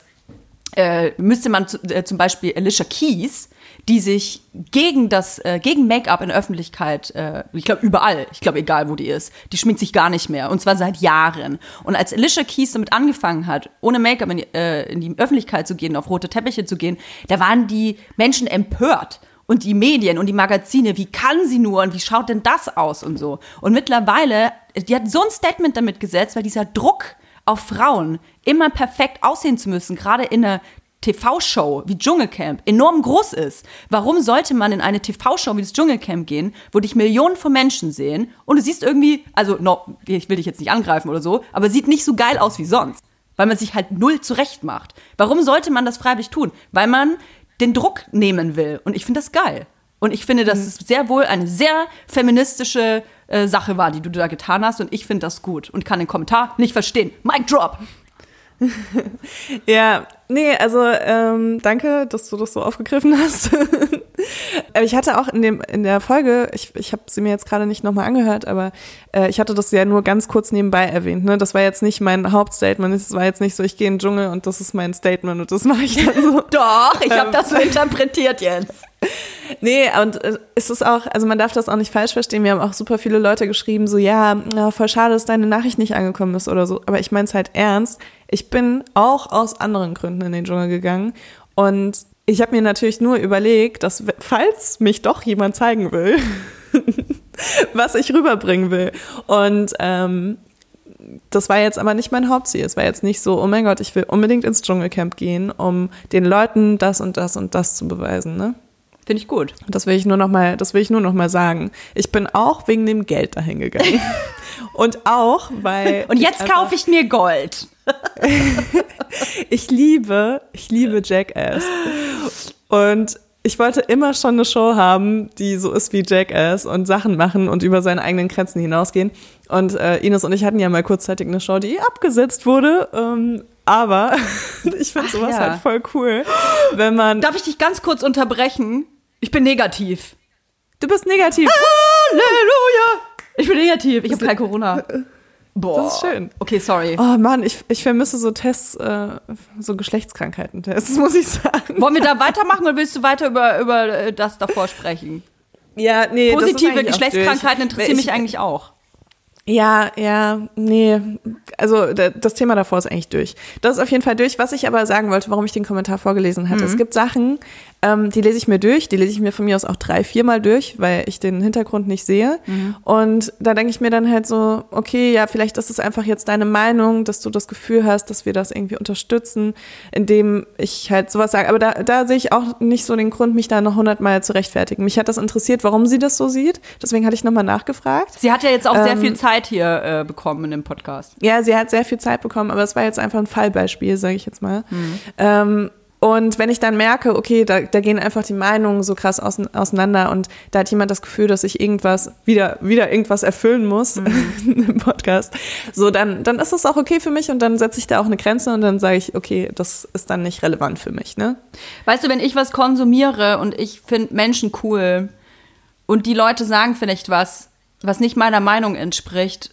äh, müsste man zu, äh, zum Beispiel Alicia Keys, die sich gegen das, äh, gegen Make-up in der Öffentlichkeit, äh, ich glaube überall, ich glaube egal wo die ist, die schminkt sich gar nicht mehr und zwar seit Jahren. Und als Alicia Keys damit angefangen hat, ohne Make-up in, äh, in die Öffentlichkeit zu gehen, auf rote Teppiche zu gehen, da waren die Menschen empört. Und die Medien und die Magazine, wie kann sie nur und wie schaut denn das aus und so. Und mittlerweile, die hat so ein Statement damit gesetzt, weil dieser Druck auf Frauen, immer perfekt aussehen zu müssen, gerade in einer TV-Show wie Dschungelcamp enorm groß ist. Warum sollte man in eine TV-Show wie das Dschungelcamp gehen, wo dich Millionen von Menschen sehen und du siehst irgendwie, also no, ich will dich jetzt nicht angreifen oder so, aber sieht nicht so geil aus wie sonst, weil man sich halt null zurecht macht. Warum sollte man das freiwillig tun? Weil man den Druck nehmen will und ich finde das geil. Und ich finde, dass es sehr wohl eine sehr feministische äh, Sache war, die du da getan hast. Und ich finde das gut und kann den Kommentar nicht verstehen. Mic drop! Ja, nee, also ähm, danke, dass du das so aufgegriffen hast. Aber ich hatte auch in, dem, in der Folge, ich, ich habe sie mir jetzt gerade nicht nochmal angehört, aber äh, ich hatte das ja nur ganz kurz nebenbei erwähnt. Ne? Das war jetzt nicht mein Hauptstatement, es war jetzt nicht so, ich gehe in den Dschungel und das ist mein Statement und das mache ich dann so. Doch, ich habe das so interpretiert jetzt. Nee, und äh, es ist auch, also man darf das auch nicht falsch verstehen. Mir haben auch super viele Leute geschrieben, so ja, na, voll schade, dass deine Nachricht nicht angekommen ist oder so. Aber ich meine es halt ernst. Ich bin auch aus anderen Gründen in den Dschungel gegangen und ich habe mir natürlich nur überlegt, dass falls mich doch jemand zeigen will, was ich rüberbringen will. Und ähm, das war jetzt aber nicht mein Hauptziel. Es war jetzt nicht so, oh mein Gott, ich will unbedingt ins Dschungelcamp gehen, um den Leuten das und das und das zu beweisen. Ne? Finde ich gut. Das will ich nur noch mal, das will ich nur noch mal sagen. Ich bin auch wegen dem Geld dahin gegangen. Und auch, weil. Und jetzt kaufe ich mir Gold. Ich liebe, ich liebe Jackass. Und ich wollte immer schon eine Show haben, die so ist wie Jackass und Sachen machen und über seine eigenen Grenzen hinausgehen. Und äh, Ines und ich hatten ja mal kurzzeitig eine Show, die abgesetzt wurde. Ähm, aber ich finde sowas ja. halt voll cool, wenn man. Darf ich dich ganz kurz unterbrechen? Ich bin negativ. Du bist negativ. Halleluja! Ich bin negativ. Ich habe kein Corona. Boah. Das ist schön. Okay, sorry. Oh Mann, ich, ich vermisse so Tests, äh, so Geschlechtskrankheiten-Tests, muss ich sagen. Wollen wir da weitermachen oder willst du weiter über, über äh, das davor sprechen? Ja, nee. das ist Positive Geschlechtskrankheiten interessieren Ich- mich eigentlich auch. Ja, ja, nee. Also da- das Thema davor ist eigentlich durch. Das ist auf jeden Fall durch. Was ich aber sagen wollte, warum ich den Kommentar vorgelesen hatte. Es gibt Sachen, ähm, die lese ich mir durch, die lese ich mir von mir aus auch drei, viermal durch, weil ich den Hintergrund nicht sehe. Und da denke ich mir dann halt so, okay, ja, vielleicht ist es einfach jetzt deine Meinung, dass du das Gefühl hast, dass wir das irgendwie unterstützen, indem ich halt sowas sage. Aber da, da sehe ich auch nicht so den Grund, mich da noch hundertmal zu rechtfertigen. Mich hat das interessiert, warum sie das so sieht. Deswegen hatte ich nochmal nachgefragt. Sie hat ja jetzt auch sehr Ähm, viel Zeit hier äh, bekommen in dem Podcast. Ja, sie hat sehr viel Zeit bekommen, aber es war jetzt einfach ein Fallbeispiel, sage ich jetzt mal. Ähm, und wenn ich dann merke, okay, da, da gehen einfach die Meinungen so krass auseinander und da hat jemand das Gefühl, dass ich irgendwas wieder wieder irgendwas erfüllen muss im Podcast, so dann dann ist das auch okay für mich und dann setze ich da auch eine Grenze und dann sage ich, okay, das ist dann nicht relevant für mich, ne? Weißt du, wenn ich was konsumiere und ich finde Menschen cool und die Leute sagen vielleicht was, was nicht meiner Meinung entspricht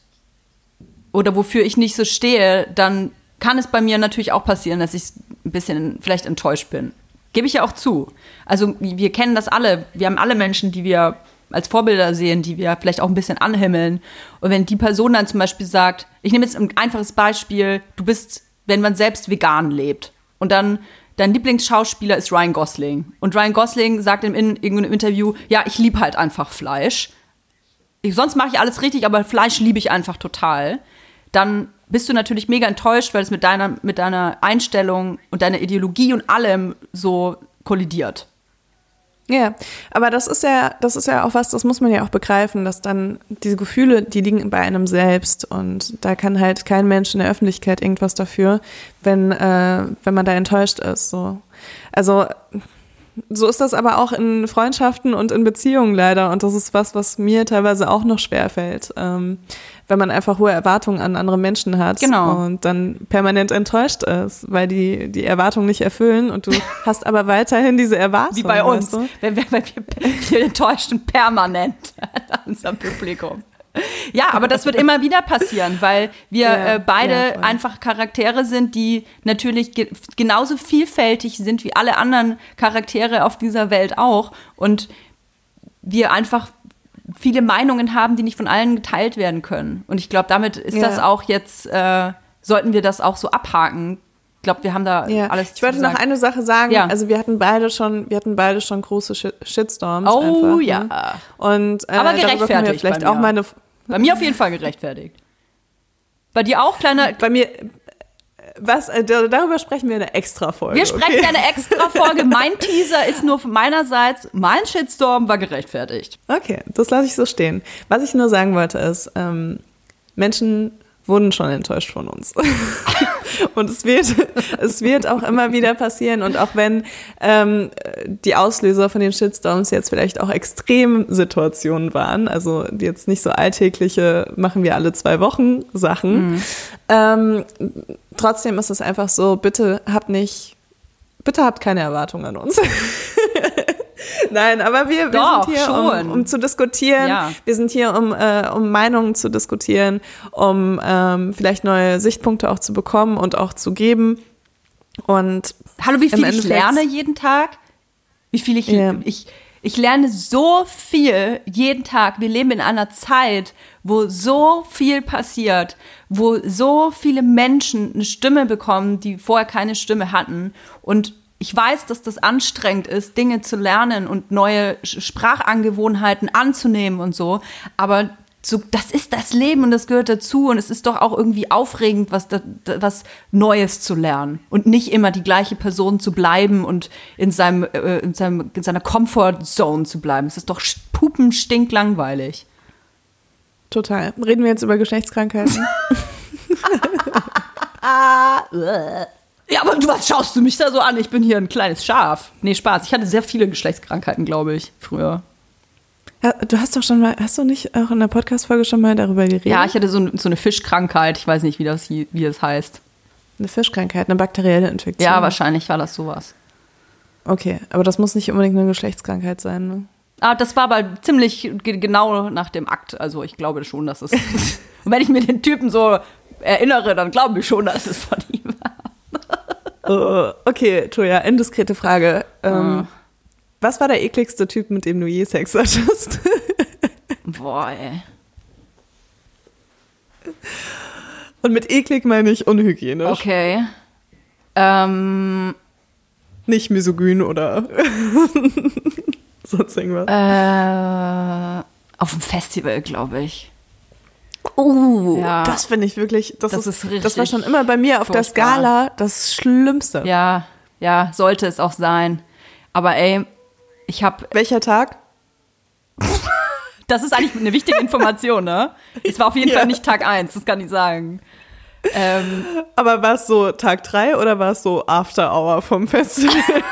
oder wofür ich nicht so stehe, dann kann es bei mir natürlich auch passieren, dass ich ein bisschen vielleicht enttäuscht bin. Gebe ich ja auch zu. Also wir kennen das alle. Wir haben alle Menschen, die wir als Vorbilder sehen, die wir vielleicht auch ein bisschen anhimmeln. Und wenn die Person dann zum Beispiel sagt, ich nehme jetzt ein einfaches Beispiel, du bist, wenn man selbst vegan lebt und dann dein Lieblingsschauspieler ist Ryan Gosling. Und Ryan Gosling sagt in in irgendeinem Interview, ja, ich liebe halt einfach Fleisch. Ich, sonst mache ich alles richtig, aber Fleisch liebe ich einfach total. Dann bist du natürlich mega enttäuscht, weil es mit deiner, mit deiner Einstellung und deiner Ideologie und allem so kollidiert. Ja, aber das ist ja, das ist ja auch was, das muss man ja auch begreifen, dass dann diese Gefühle, die liegen bei einem selbst und da kann halt kein Mensch in der Öffentlichkeit irgendwas dafür, wenn, äh, wenn man da enttäuscht ist. So. Also so ist das aber auch in Freundschaften und in Beziehungen leider und das ist was, was mir teilweise auch noch schwerfällt, ähm, wenn man einfach hohe Erwartungen an andere Menschen hat Genau. und dann permanent enttäuscht ist, weil die die Erwartungen nicht erfüllen und du hast aber weiterhin diese Erwartungen. Wie bei uns. weißt du? Wir, wenn wir, wir enttäuschten permanent an unserem Publikum. Ja, aber das wird immer wieder passieren, weil wir Ja, äh, beide ja, einfach Charaktere sind, die natürlich ge genauso vielfältig sind wie alle anderen Charaktere auf dieser Welt auch. Und wir einfach viele Meinungen haben, die nicht von allen geteilt werden können. Und ich glaube, damit ist Ja. das auch jetzt, äh, sollten wir das auch so abhaken. Ich glaube, wir haben da Ja, alles ich wollte noch eine Sache sagen. Ja. Also wir hatten beide schon, wir hatten beide schon große Shit Shitstorms. Oh einfach, ja. Ne? Und äh, Aber darüber können wir gerechtfertigt vielleicht auch mir. mal eine. Bei mir auf jeden Fall gerechtfertigt. Bei dir auch, kleiner. Bei mir. Was, äh, da- darüber sprechen wir in einer extra Folge. Wir sprechen okay? eine extra Folge. Mein Teaser ist nur von meinerseits. Mein Shitstorm war gerechtfertigt. Okay, das lasse ich so stehen. Was ich nur sagen wollte ist, ähm, Menschen wurden schon enttäuscht von uns. und es wird, es wird auch immer wieder passieren. Und auch wenn ähm, die Auslöser von den Shitstorms jetzt vielleicht auch Extremsituationen waren, also jetzt nicht so alltägliche, machen wir alle zwei Wochen Sachen, ähm, trotzdem ist es einfach so, bitte habt nicht, bitte habt keine Erwartungen an uns. Nein, aber wir, wir Doch, sind hier, um, um zu diskutieren. Ja. Wir sind hier, um, äh, um Meinungen zu diskutieren, um ähm, vielleicht neue Sichtpunkte auch zu bekommen und auch zu geben. Und Hallo, wie viel ich lerne jeden Tag? Wie viel ich, Ja. ich, ich lerne so viel jeden Tag. Wir leben in einer Zeit, wo so viel passiert, wo so viele Menschen eine Stimme bekommen, die vorher keine Stimme hatten. Und ich weiß, dass das anstrengend ist, Dinge zu lernen und neue Sprachangewohnheiten anzunehmen und so. Aber so, das ist das Leben und das gehört dazu. Und es ist doch auch irgendwie aufregend, was, da, da- was Neues zu lernen. Und nicht immer die gleiche Person zu bleiben und in, seinem, äh, in, seinem, in seiner Comfort-Zone zu bleiben. Es ist doch pupenstinklangweilig. total. Reden wir jetzt über Geschlechtskrankheiten? Ja, aber du, was schaust du mich da so an? Ich bin hier ein kleines Schaf. Nee, Spaß. Ich hatte sehr viele Geschlechtskrankheiten, glaube ich, früher. Ja, du hast doch schon mal, hast du nicht auch in der Podcast-Folge schon mal darüber geredet? Ja, ich hatte so, so eine Fischkrankheit. Ich weiß nicht, wie das, wie das heißt. Eine Fischkrankheit, eine bakterielle Infektion. Ja, wahrscheinlich war das sowas. Okay, aber das muss nicht unbedingt eine Geschlechtskrankheit sein, ne? Ah, das war aber ziemlich ge genau nach dem Akt. Also ich glaube schon, dass es. Und wenn ich mir den Typen so erinnere, dann glaube ich schon, dass es von ihm. Oh, okay, Toja, indiskrete Frage. Ähm, Was war der ekligste Typ, mit dem du je Sex hattest? Boah, ey. Und mit eklig meine ich unhygienisch. Okay. Ähm, Nicht misogyn oder sonst irgendwas. äh, auf dem Festival, glaube ich. Uh, ja. Das finde ich wirklich, das, Das ist, ist richtig das war schon immer bei mir auf der. Skala das Schlimmste. ja, ja, sollte es auch sein. Aber ey, ich habe Welcher Tag? Das ist eigentlich eine wichtige Information, ne? Es war auf jeden Ja. Fall nicht Tag 1, das kann ich sagen. Ähm, Aber war es so Tag 3 oder war es so After Hour vom Festival?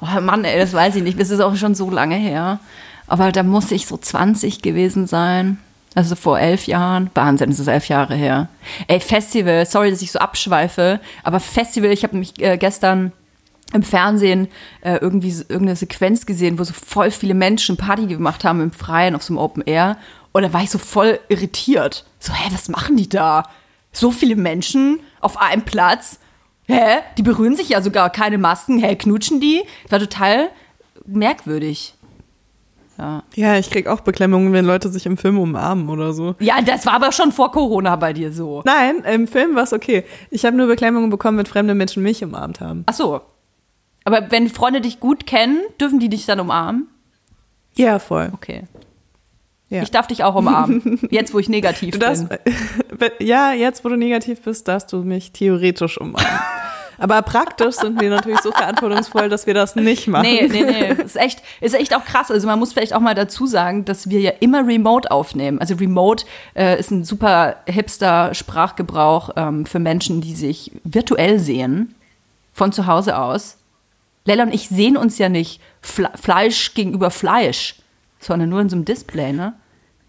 oh Mann, ey, das weiß ich nicht. Das ist auch schon so lange her. Aber da muss ich so 20 gewesen sein. Also vor elf Jahren. Wahnsinn, das ist elf Jahre her. Ey, Festival, sorry, dass ich so abschweife, aber Festival, ich habe mich äh, gestern im Fernsehen äh, irgendwie irgendeine Sequenz gesehen, wo so voll viele Menschen Party gemacht haben im Freien auf so einem Open Air. Und da war ich so voll irritiert. So, hä, was machen die da? So viele Menschen auf einem Platz. Hä? Die berühren sich ja sogar, keine Masken. Hä, knutschen die? War total merkwürdig. Ja. ja, ich krieg auch Beklemmungen, wenn Leute sich im Film umarmen oder so. Ja, das war aber schon vor Corona bei dir so. Nein, im Film war es okay. Ich habe nur Beklemmungen bekommen, wenn fremde Menschen mich umarmt haben. Ach so. Aber wenn Freunde dich gut kennen, dürfen die dich dann umarmen? Ja, voll. Okay. Ja. Ich darf dich auch umarmen. Jetzt, wo ich negativ darfst, bin. ja, jetzt, wo du negativ bist, darfst du mich theoretisch umarmen. Aber praktisch sind wir natürlich so verantwortungsvoll, dass wir das nicht machen. Nee, nee, nee. Ist echt, ist echt auch krass. Also man muss vielleicht auch mal dazu sagen, dass wir ja immer remote aufnehmen. Also remote äh, ist ein super hipster Sprachgebrauch ähm, für Menschen, die sich virtuell sehen. Von zu Hause aus. Lella und ich sehen uns ja nicht Fle Fleisch gegenüber Fleisch, sondern nur in so einem Display, ne?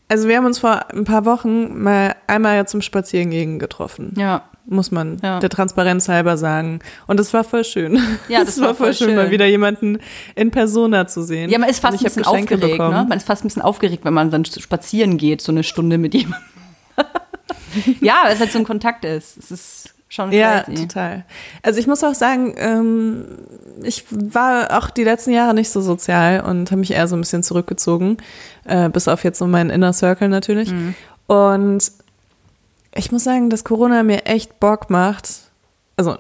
Also wir haben uns vor ein paar Wochen mal einmal zum Spazierengehen getroffen. Ja. Muss man Ja. der Transparenz halber sagen. Und es war voll schön. Ja, Es das war voll schön. mal wieder jemanden in Persona zu sehen. Ja, man ist fast ein bisschen aufgeregt, ne? Man ist fast ein bisschen aufgeregt, wenn man dann spazieren geht, so eine Stunde mit jemandem. ja, weil es halt so ein Kontakt ist. Es ist schon Ja, crazy. total. Also ich muss auch sagen, ähm, ich war auch die letzten Jahre nicht so sozial und habe mich eher so ein bisschen zurückgezogen, äh, bis auf jetzt so meinen Inner Circle natürlich. Mhm. Und ich muss sagen, dass Corona mir echt Bock macht. Also,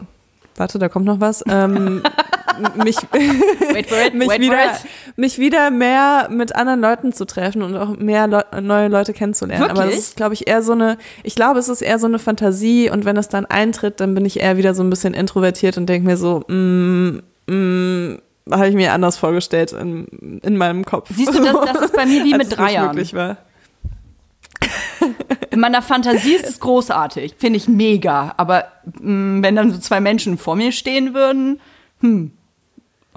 warte, da kommt noch was. Ähm, mich, it, mich, wieder, mich wieder mehr mit anderen Leuten zu treffen und auch mehr Leu neue Leute kennenzulernen. Aber Wirklich? es ist, glaube ich, eher so eine, ich glaube, es ist eher so eine Fantasie und wenn es dann eintritt, dann bin ich eher wieder so ein bisschen introvertiert und denke mir so, mm, mm, habe ich mir anders vorgestellt in, in meinem Kopf. Siehst du, das, das ist bei mir wie mit. Wirklich war. In meiner Fantasie ist es großartig, finde ich mega. Aber mh, wenn dann so zwei Menschen vor mir stehen würden, hm.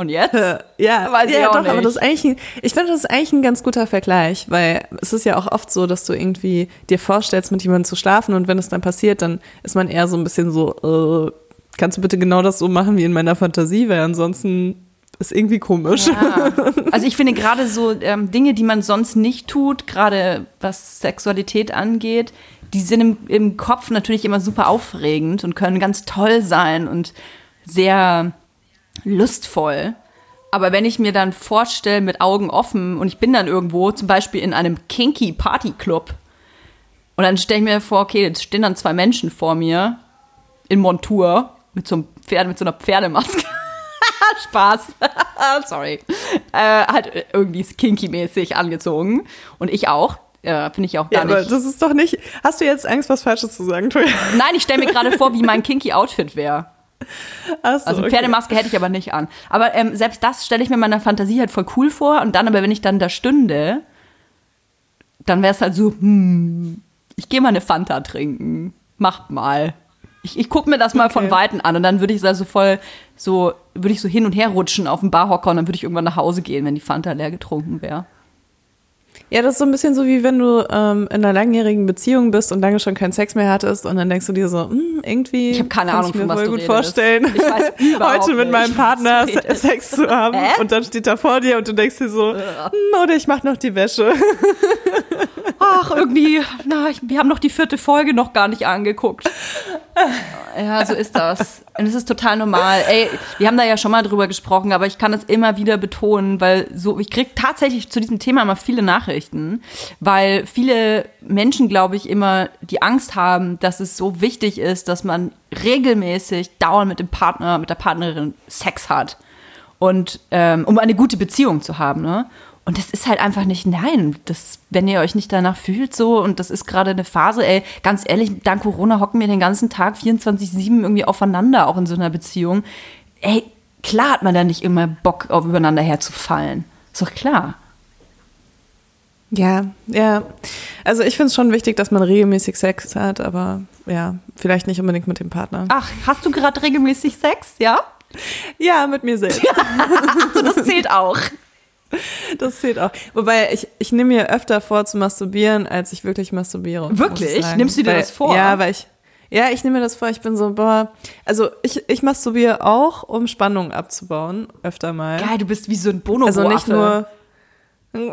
Und jetzt? Ja, Weiß ich ja auch doch, aber nicht. das ist eigentlich, ein, ich finde, das ist eigentlich ein ganz guter Vergleich, weil es ist ja auch oft so, dass du irgendwie dir vorstellst, mit jemandem zu schlafen und wenn es dann passiert, dann ist man eher so ein bisschen so, äh, kannst du bitte genau das so machen wie in meiner Fantasie, weil ansonsten ist irgendwie komisch. Ja. Also ich finde gerade so ähm, Dinge, die man sonst nicht tut, gerade was Sexualität angeht, die sind im, im Kopf natürlich immer super aufregend und können ganz toll sein und sehr lustvoll. Aber wenn ich mir dann vorstelle, mit Augen offen und ich bin dann irgendwo, zum Beispiel in einem kinky Partyclub, und dann stelle ich mir vor, okay, jetzt stehen dann zwei Menschen vor mir in Montur mit so einem Pferd, mit so einer Pferdemaske. Spaß. Sorry. Äh, halt irgendwie kinky-mäßig angezogen. Und ich auch. Äh, Finde ich auch Ja, gar aber nicht. das ist doch nicht, hast du jetzt Angst, was Falsches zu sagen, Toja? Nein, ich stelle mir gerade vor, wie mein kinky Outfit wäre. So, Also okay. Pferdemaske hätte ich aber nicht an. Aber ähm, selbst das stelle ich mir in meiner Fantasie halt voll cool vor. Und dann aber, wenn ich dann da stünde, dann wäre es halt so, hm, ich gehe mal eine Fanta trinken. Macht mal. Ich, ich gucke mir das mal von Okay. Weitem an und dann würde ich da so voll, so, würde ich so hin und her rutschen auf dem Barhocker und dann würde ich irgendwann nach Hause gehen, wenn die Fanta leer getrunken wäre. Ja, das ist so ein bisschen so, wie wenn du ähm, in einer langjährigen Beziehung bist und lange schon keinen Sex mehr hattest und dann denkst du dir so, hm, irgendwie Ich hab keine kann Ahnung, ich mir von was voll gut vorstellen, Ich weiß heute mit meinem Partner redest. Sex zu haben Hä? und dann steht er vor dir und du denkst dir so, hm, oder ich mach noch die Wäsche. Ach, irgendwie, na, ich, wir haben noch die vierte Folge noch gar nicht angeguckt. Ja, so ist das. Und es ist total normal. Ey, wir haben da ja schon mal drüber gesprochen, aber ich kann es immer wieder betonen, weil so, ich kriege tatsächlich zu diesem Thema immer viele Nachrichten, weil viele Menschen, glaube ich, immer die Angst haben, dass es so wichtig ist, dass man regelmäßig dauernd mit dem Partner, mit der Partnerin Sex hat. Und ähm, um eine gute Beziehung zu haben, ne? Und das ist halt einfach nicht, nein, das, wenn ihr euch nicht danach fühlt so und das ist gerade eine Phase, ey, ganz ehrlich, dank Corona hocken wir den ganzen Tag 24-7 irgendwie aufeinander, auch in so einer Beziehung. Ey, klar hat man da nicht immer Bock, auf übereinander herzufallen. Ist doch klar. Ja, ja. Also ich finde es schon wichtig, dass man regelmäßig Sex hat, aber ja, vielleicht nicht unbedingt mit dem Partner. Ach, hast du gerade regelmäßig Sex, ja? Ja, mit mir selbst. Also das zählt auch. Das zählt auch. Wobei ich, ich nehme mir öfter vor zu masturbieren, als ich wirklich masturbiere. Wirklich? Nimmst du dir weil, das vor? Ja, weil ich. Ja, ich nehme mir das vor. Ich bin so, boah. Also ich, ich masturbiere auch, um Spannung abzubauen, öfter mal. Geil, du bist wie so ein bonobo Also nicht nur.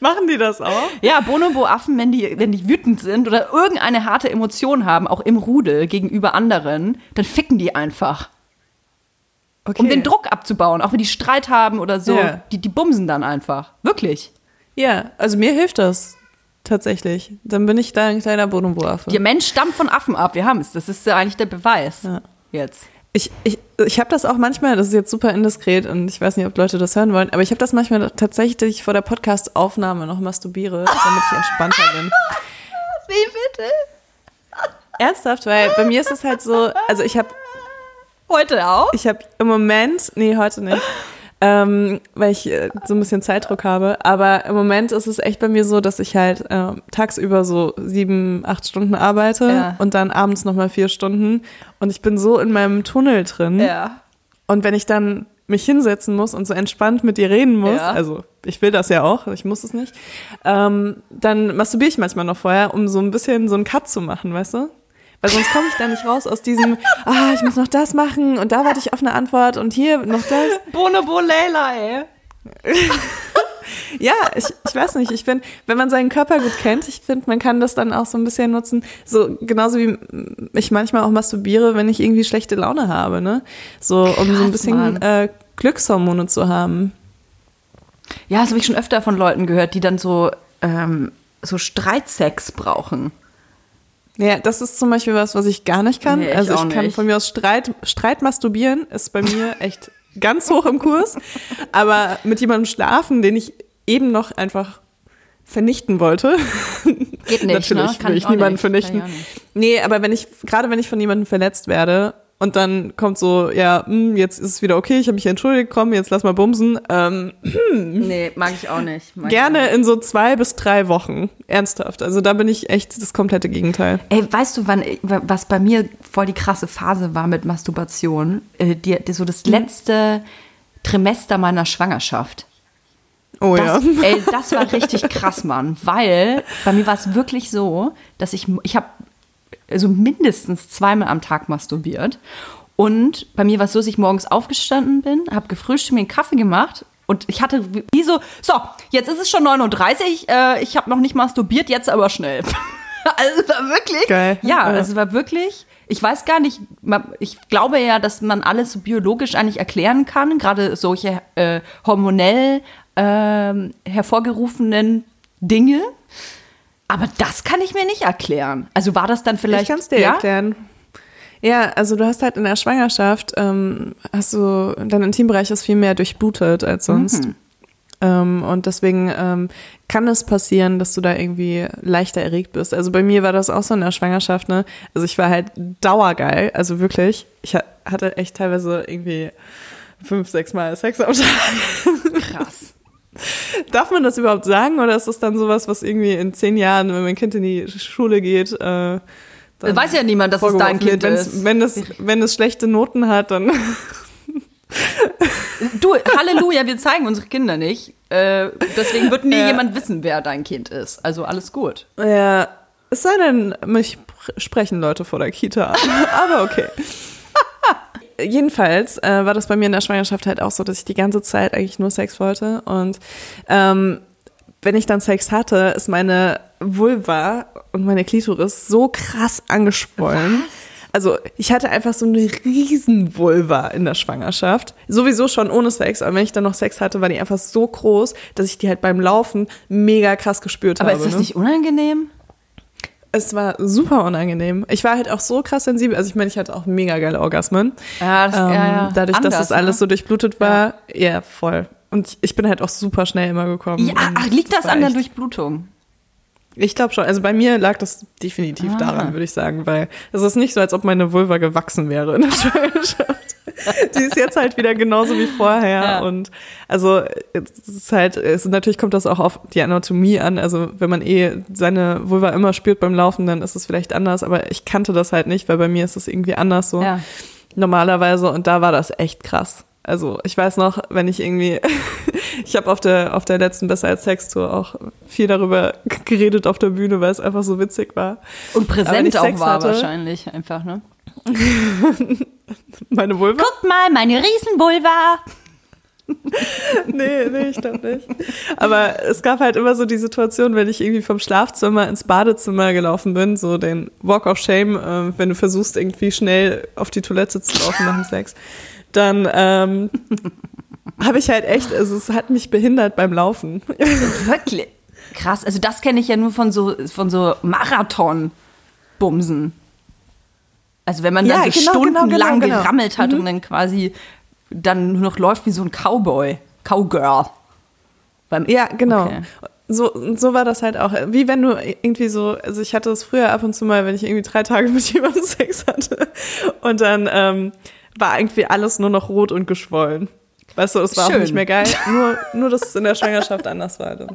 Machen die das auch? Ja, Bonobo-Affen, wenn die, wenn die wütend sind oder irgendeine harte Emotion haben, auch im Rudel gegenüber anderen, dann ficken die einfach. Okay. Um den Druck abzubauen, auch wenn die Streit haben oder so. Ja. Die, die bumsen dann einfach. Wirklich. Ja, also mir hilft das tatsächlich. Dann bin ich da ein kleiner Bonobo-Affe. Der Mensch stammt von Affen ab. Wir haben es. Das ist ja eigentlich der Beweis. Ja. Jetzt. Ich, ich, ich habe das auch manchmal, das ist jetzt super indiskret und ich weiß nicht, ob Leute das hören wollen, aber ich habe das manchmal tatsächlich vor der Podcast-Aufnahme noch masturbiere, damit ich entspannter bin. Wie bitte? Ernsthaft, weil bei mir ist es halt so, also ich habe Heute auch? ich habe im Moment, nee, heute nicht, ähm, weil ich äh, so ein bisschen Zeitdruck habe, aber im Moment ist es echt bei mir so, dass ich halt äh, tagsüber so sieben, acht Stunden arbeite Ja. und dann abends nochmal vier Stunden und ich bin so in meinem Tunnel drin. Ja. Und wenn ich dann mich hinsetzen muss und so entspannt mit dir reden muss, Ja. also ich will das ja auch, ich muss es nicht, ähm, dann masturbiere ich manchmal noch vorher, um so ein bisschen so einen Cut zu machen, weißt du? Weil sonst komme ich da nicht raus aus diesem, ah, ich muss noch das machen und da warte ich auf eine Antwort und hier noch das. Bonobo Leila, ey. Ja, ich, ich weiß nicht. Ich finde, wenn man seinen Körper gut kennt, ich finde, man kann das dann auch so ein bisschen nutzen. So genauso wie ich manchmal auch masturbiere, wenn ich irgendwie schlechte Laune habe, ne? So, um Krass, so ein bisschen äh, Glückshormone zu haben. Ja, das habe ich schon öfter von Leuten gehört, die dann so, ähm, so Streitsex brauchen. Ja, das ist zum Beispiel was, was ich gar nicht kann. Nee, ich also ich kann nicht. von mir aus Streit, Streit masturbieren, ist bei mir echt ganz hoch im Kurs. Aber mit jemandem schlafen, den ich eben noch einfach vernichten wollte. Geht nicht, Natürlich ne? Kann will ich ich niemanden nicht. vernichten. Ich. Nee, aber wenn ich, gerade wenn ich von jemandem verletzt werde und dann kommt so, ja, hm, jetzt ist es wieder okay, ich habe mich entschuldigt, komm, jetzt lass mal bumsen. Ähm, Nee, mag ich auch nicht. Mag ich auch gerne in so zwei bis drei Wochen. Ernsthaft. Also da bin ich echt das komplette Gegenteil. Ey, weißt du, wann, was bei mir voll die krasse Phase war mit Masturbation? Äh, die, die, so das letzte Trimester meiner Schwangerschaft. Oh Das, ja. ey, das war richtig krass, Mann. Weil bei mir war es wirklich so, dass ich, ich habe so mindestens zweimal am Tag masturbiert. Und bei mir war es so, dass ich morgens aufgestanden bin, habe gefrühstückt, mir einen Kaffee gemacht und ich hatte wie so, so, jetzt ist es schon 39, äh, ich habe noch nicht masturbiert, jetzt aber schnell. also es war wirklich, Geil. ja, Ja. also es war wirklich, ich weiß gar nicht, ich glaube ja, dass man alles so biologisch eigentlich erklären kann, gerade solche äh, hormonell ähm, hervorgerufenen Dinge. Aber das kann ich mir nicht erklären. Also war das dann vielleicht. Ich kann es dir ja? erklären. Ja, also du hast halt in der Schwangerschaft, ähm, hast du, dein Intimbereich ist viel mehr durchblutet als sonst. Mhm. Ähm, und deswegen ähm, kann es passieren, dass du da irgendwie leichter erregt bist. Also bei mir war das auch so in der Schwangerschaft, ne? Also ich war halt dauergeil, also wirklich. Ich ha- hatte echt teilweise irgendwie fünf, sechs Mal Sex am Tag. Krass. Darf man das überhaupt sagen oder ist das dann sowas, was irgendwie in zehn Jahren, wenn mein Kind in die Schule geht, äh, dann Weiß ja niemand, dass es dein Kind? Wenn's- ist. Wenn es, wenn es schlechte Noten hat, dann Du, Halleluja, wir zeigen unsere Kinder nicht. Äh, deswegen wird nie Ja. jemand wissen, wer dein Kind ist. Also alles gut. Ja, es sei denn, mich pr- sprechen Leute vor der Kita an. Aber okay. Jedenfalls äh, war das bei mir in der Schwangerschaft halt auch so, dass ich die ganze Zeit eigentlich nur Sex wollte. Und ähm, wenn ich dann Sex hatte, ist meine Vulva und meine Klitoris so krass angeschwollen. Also ich hatte einfach so eine riesen Vulva in der Schwangerschaft. Sowieso schon ohne Sex, aber wenn ich dann noch Sex hatte, war die einfach so groß, dass ich die halt beim Laufen mega krass gespürt Aber habe. ist das ne? nicht unangenehm? Es war super unangenehm. Ich war halt auch so krass sensibel. Also ich meine, ich hatte auch mega geile Orgasmen. Ja, das, Ähm, ja, ja. Dadurch, dass Anders, das alles ne? so durchblutet war. Ja, voll. Und ich bin halt auch super schnell immer gekommen. Ja, ach, liegt das war an der Durchblutung? Ich glaube schon. Also bei mir lag das definitiv Ah. daran, würde ich sagen, weil es ist nicht so, als ob meine Vulva gewachsen wäre in der Schwangerschaft. Die ist jetzt halt wieder genauso wie vorher. Ja. Und also es ist halt, es, natürlich kommt das auch auf die Anatomie an. Also wenn man eh seine Vulva immer spürt beim Laufen, dann ist es vielleicht anders. Aber ich kannte das halt nicht, weil bei mir ist es irgendwie anders so Ja. normalerweise und da war das echt krass. Also ich weiß noch, wenn ich irgendwie, ich habe auf der, auf der letzten Besser als Sex Tour auch viel darüber geredet auf der Bühne, weil es einfach so witzig war. Und präsent auch war hatte- wahrscheinlich einfach, ne? Meine Vulva? Guck mal, meine Riesenvulva. Nee, nee, ich glaube nicht. Aber es gab halt immer so die Situation, wenn ich irgendwie vom Schlafzimmer ins Badezimmer gelaufen bin, so den Walk of Shame, äh, wenn du versuchst irgendwie schnell auf die Toilette zu laufen nach dem Sex, dann ähm, habe ich halt echt, also es hat mich behindert beim Laufen. Wirklich. Krass. Also das kenne ich ja nur von so, von so Marathon-Bumsen. Also wenn man dann Ja, so genau, genau, stundenlang genau, genau. gerammelt hat und dann quasi dann nur noch läuft wie so ein Cowboy, Cowgirl. Beim, Ja, genau. Okay. So, so war das halt auch. Wie wenn du irgendwie so, also ich hatte es früher ab und zu mal, wenn ich irgendwie drei Tage mit jemandem Sex hatte und dann ähm, war irgendwie alles nur noch rot und geschwollen. Weißt du, es war Schön. auch nicht mehr geil. Nur, nur, dass es in der Schwangerschaft anders war. Dann.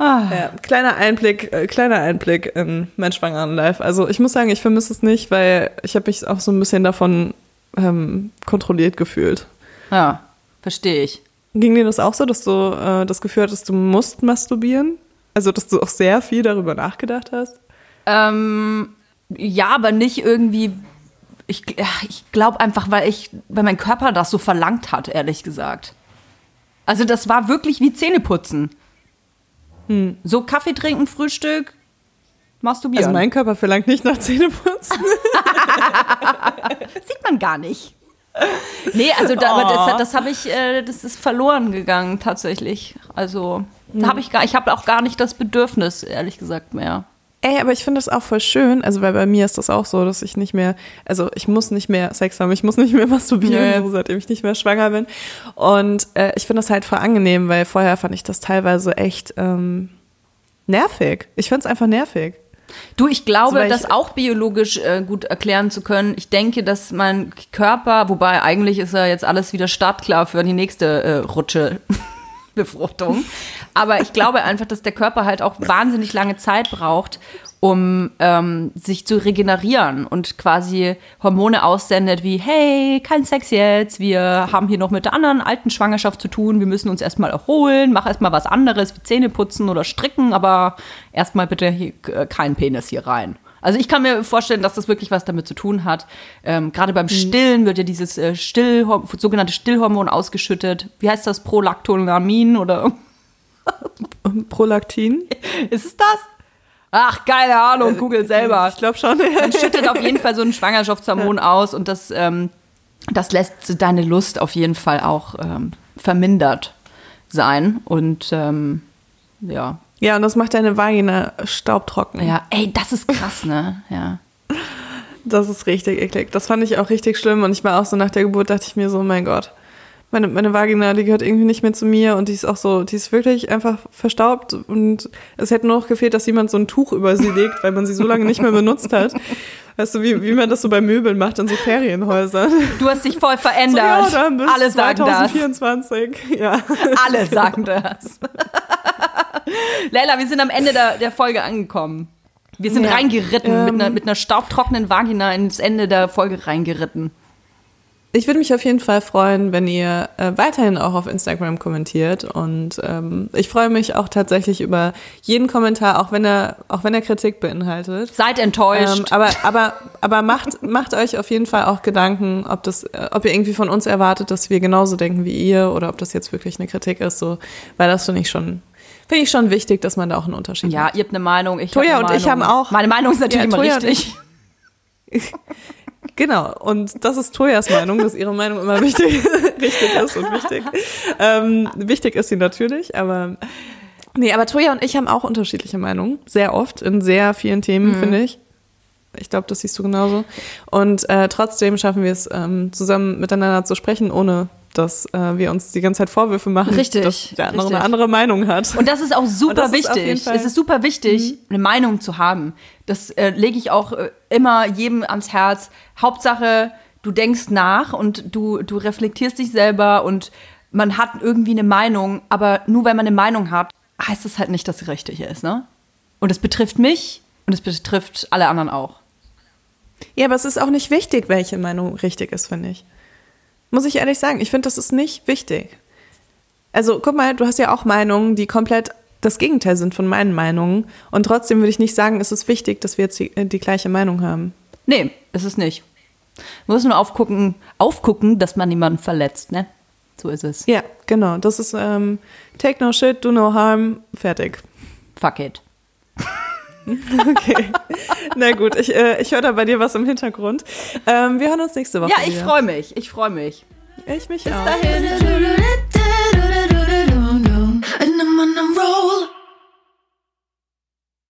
Ah. Ja, kleiner Einblick, äh, kleiner Einblick in mein schwangeren Life. Also ich muss sagen, ich vermisse es nicht, weil ich habe mich auch so ein bisschen davon ähm, kontrolliert gefühlt. Ja, verstehe ich. Ging dir das auch so, dass du äh, das Gefühl hattest, du musst masturbieren? Also, dass du auch sehr viel darüber nachgedacht hast? Ähm, ja, aber nicht irgendwie. Ich, ja, ich glaube einfach, weil ich, weil mein Körper das so verlangt hat, ehrlich gesagt. Also das war wirklich wie Zähneputzen. So Kaffee trinken, Frühstück, masturbieren. Also, mein Körper verlangt nicht nach Zähneputzen. sieht man gar nicht. Nee, also da, aber das, das habe ich, äh, das ist verloren gegangen tatsächlich. Also da habe ich gar, ich habe auch gar nicht das Bedürfnis, ehrlich gesagt, mehr. Ey, aber ich finde das auch voll schön. Also, weil bei mir ist das auch so, dass ich nicht mehr, also ich muss nicht mehr Sex haben, ich muss nicht mehr masturbieren, Nee. so, seitdem ich nicht mehr schwanger bin. Und äh, ich finde das halt voll angenehm, weil vorher fand ich das teilweise echt ähm, nervig. Ich finde es einfach nervig. Du, ich glaube, So, weil ich- das auch biologisch äh, gut erklären zu können. Ich denke, dass mein Körper, wobei eigentlich ist ja jetzt alles wieder startklar für die nächste äh, Rutsche Befruchtung. Aber ich glaube einfach, dass der Körper halt auch wahnsinnig lange Zeit braucht, um ähm, sich zu regenerieren und quasi Hormone aussendet wie, hey, kein Sex jetzt, wir haben hier noch mit der anderen alten Schwangerschaft zu tun, wir müssen uns erstmal erholen, mach erstmal was anderes wie Zähne putzen oder stricken, aber erstmal bitte hier, äh, keinen Penis hier rein. Also ich kann mir vorstellen, dass das wirklich was damit zu tun hat. Ähm, Gerade beim Stillen wird ja dieses äh, Stillhor sogenannte Stillhormon ausgeschüttet. Wie heißt das? Prolactolamin oder Prolaktin? ist es das? Ach, keine Ahnung, Google selber. Ich glaube schon. Man schüttet auf jeden Fall so ein Schwangerschaftshormon aus und das, ähm, das lässt deine Lust auf jeden Fall auch ähm, vermindert sein. Und ähm, ja. ja, und das macht deine Vagina staubtrocken. Ja, ey, das ist krass, ne? Ja. Das ist richtig eklig. Das fand ich auch richtig schlimm. Und ich war auch so nach der Geburt, dachte ich mir so, mein Gott, meine, meine Vagina, die gehört irgendwie nicht mehr zu mir. Und die ist auch so, die ist wirklich einfach verstaubt. Und es hätte nur noch gefehlt, dass jemand so ein Tuch über sie legt, weil man sie so lange nicht mehr benutzt hat. Weißt du, wie, wie man das so bei Möbeln macht in so Ferienhäusern. Du hast dich voll So, verändert. ja, dann bis Alle sagen das. 2024. Ja. Alle sagen das. Leila, wir sind am Ende der, der Folge angekommen. Wir sind Ja, reingeritten, ähm, mit, einer, mit einer staubtrockenen Vagina ins Ende der Folge reingeritten. Ich würde mich auf jeden Fall freuen, wenn ihr äh, weiterhin auch auf Instagram kommentiert und ähm, ich freue mich auch tatsächlich über jeden Kommentar, auch wenn er auch wenn er Kritik beinhaltet. Seid enttäuscht. Ähm, aber aber aber macht macht euch auf jeden Fall auch Gedanken, ob das äh, ob ihr irgendwie von uns erwartet, dass wir genauso denken wie ihr oder ob das jetzt wirklich eine Kritik ist, so weil das finde ich schon finde ich schon wichtig, dass man da auch einen Unterschied ja, macht. ihr habt eine Meinung. Ich Toja hab eine und ich Meinung. haben auch- Meine Meinung ist natürlich Ja, immer Toja richtig. Genau, und das ist Tojas Meinung, dass ihre Meinung immer wichtig, richtig ist und wichtig. Ähm, wichtig ist sie natürlich, aber nee, aber Toja und ich haben auch unterschiedliche Meinungen, sehr oft in sehr vielen Themen, Mhm. finde ich. Ich glaube, das siehst du genauso. Und äh, trotzdem schaffen wir es, ähm, zusammen miteinander zu sprechen, ohne dass äh, wir uns die ganze Zeit Vorwürfe machen, Richtig, dass der andere richtig. eine andere Meinung hat. Und das ist auch super wichtig. Mhm. Es ist super wichtig, eine Meinung zu haben. Das äh, lege ich auch äh, immer jedem ans Herz. Hauptsache, du denkst nach und du, du reflektierst dich selber und man hat irgendwie eine Meinung, aber nur weil man eine Meinung hat, heißt das halt nicht, dass sie richtig ist, ne? Und es betrifft mich und es betrifft alle anderen auch. Ja, aber es ist auch nicht wichtig, welche Meinung richtig ist, finde ich. Muss ich ehrlich sagen, ich finde, das ist nicht wichtig. Also, guck mal, du hast ja auch Meinungen, die komplett das Gegenteil sind von meinen Meinungen. Und trotzdem würde ich nicht sagen, es ist wichtig, dass wir jetzt die, die gleiche Meinung haben. Nee, ist es nicht. Man muss nur aufgucken, aufgucken, dass man niemanden verletzt, ne? So ist es. Ja, genau. Das ist ähm, take no shit, do no harm, fertig. Fuck it. Okay. Na gut, ich, äh, ich höre da bei dir was im Hintergrund. Ähm, wir hören uns nächste Woche. Ja, ich freue mich. Ich freue mich. Ich mich Bis auch. Bis dahin.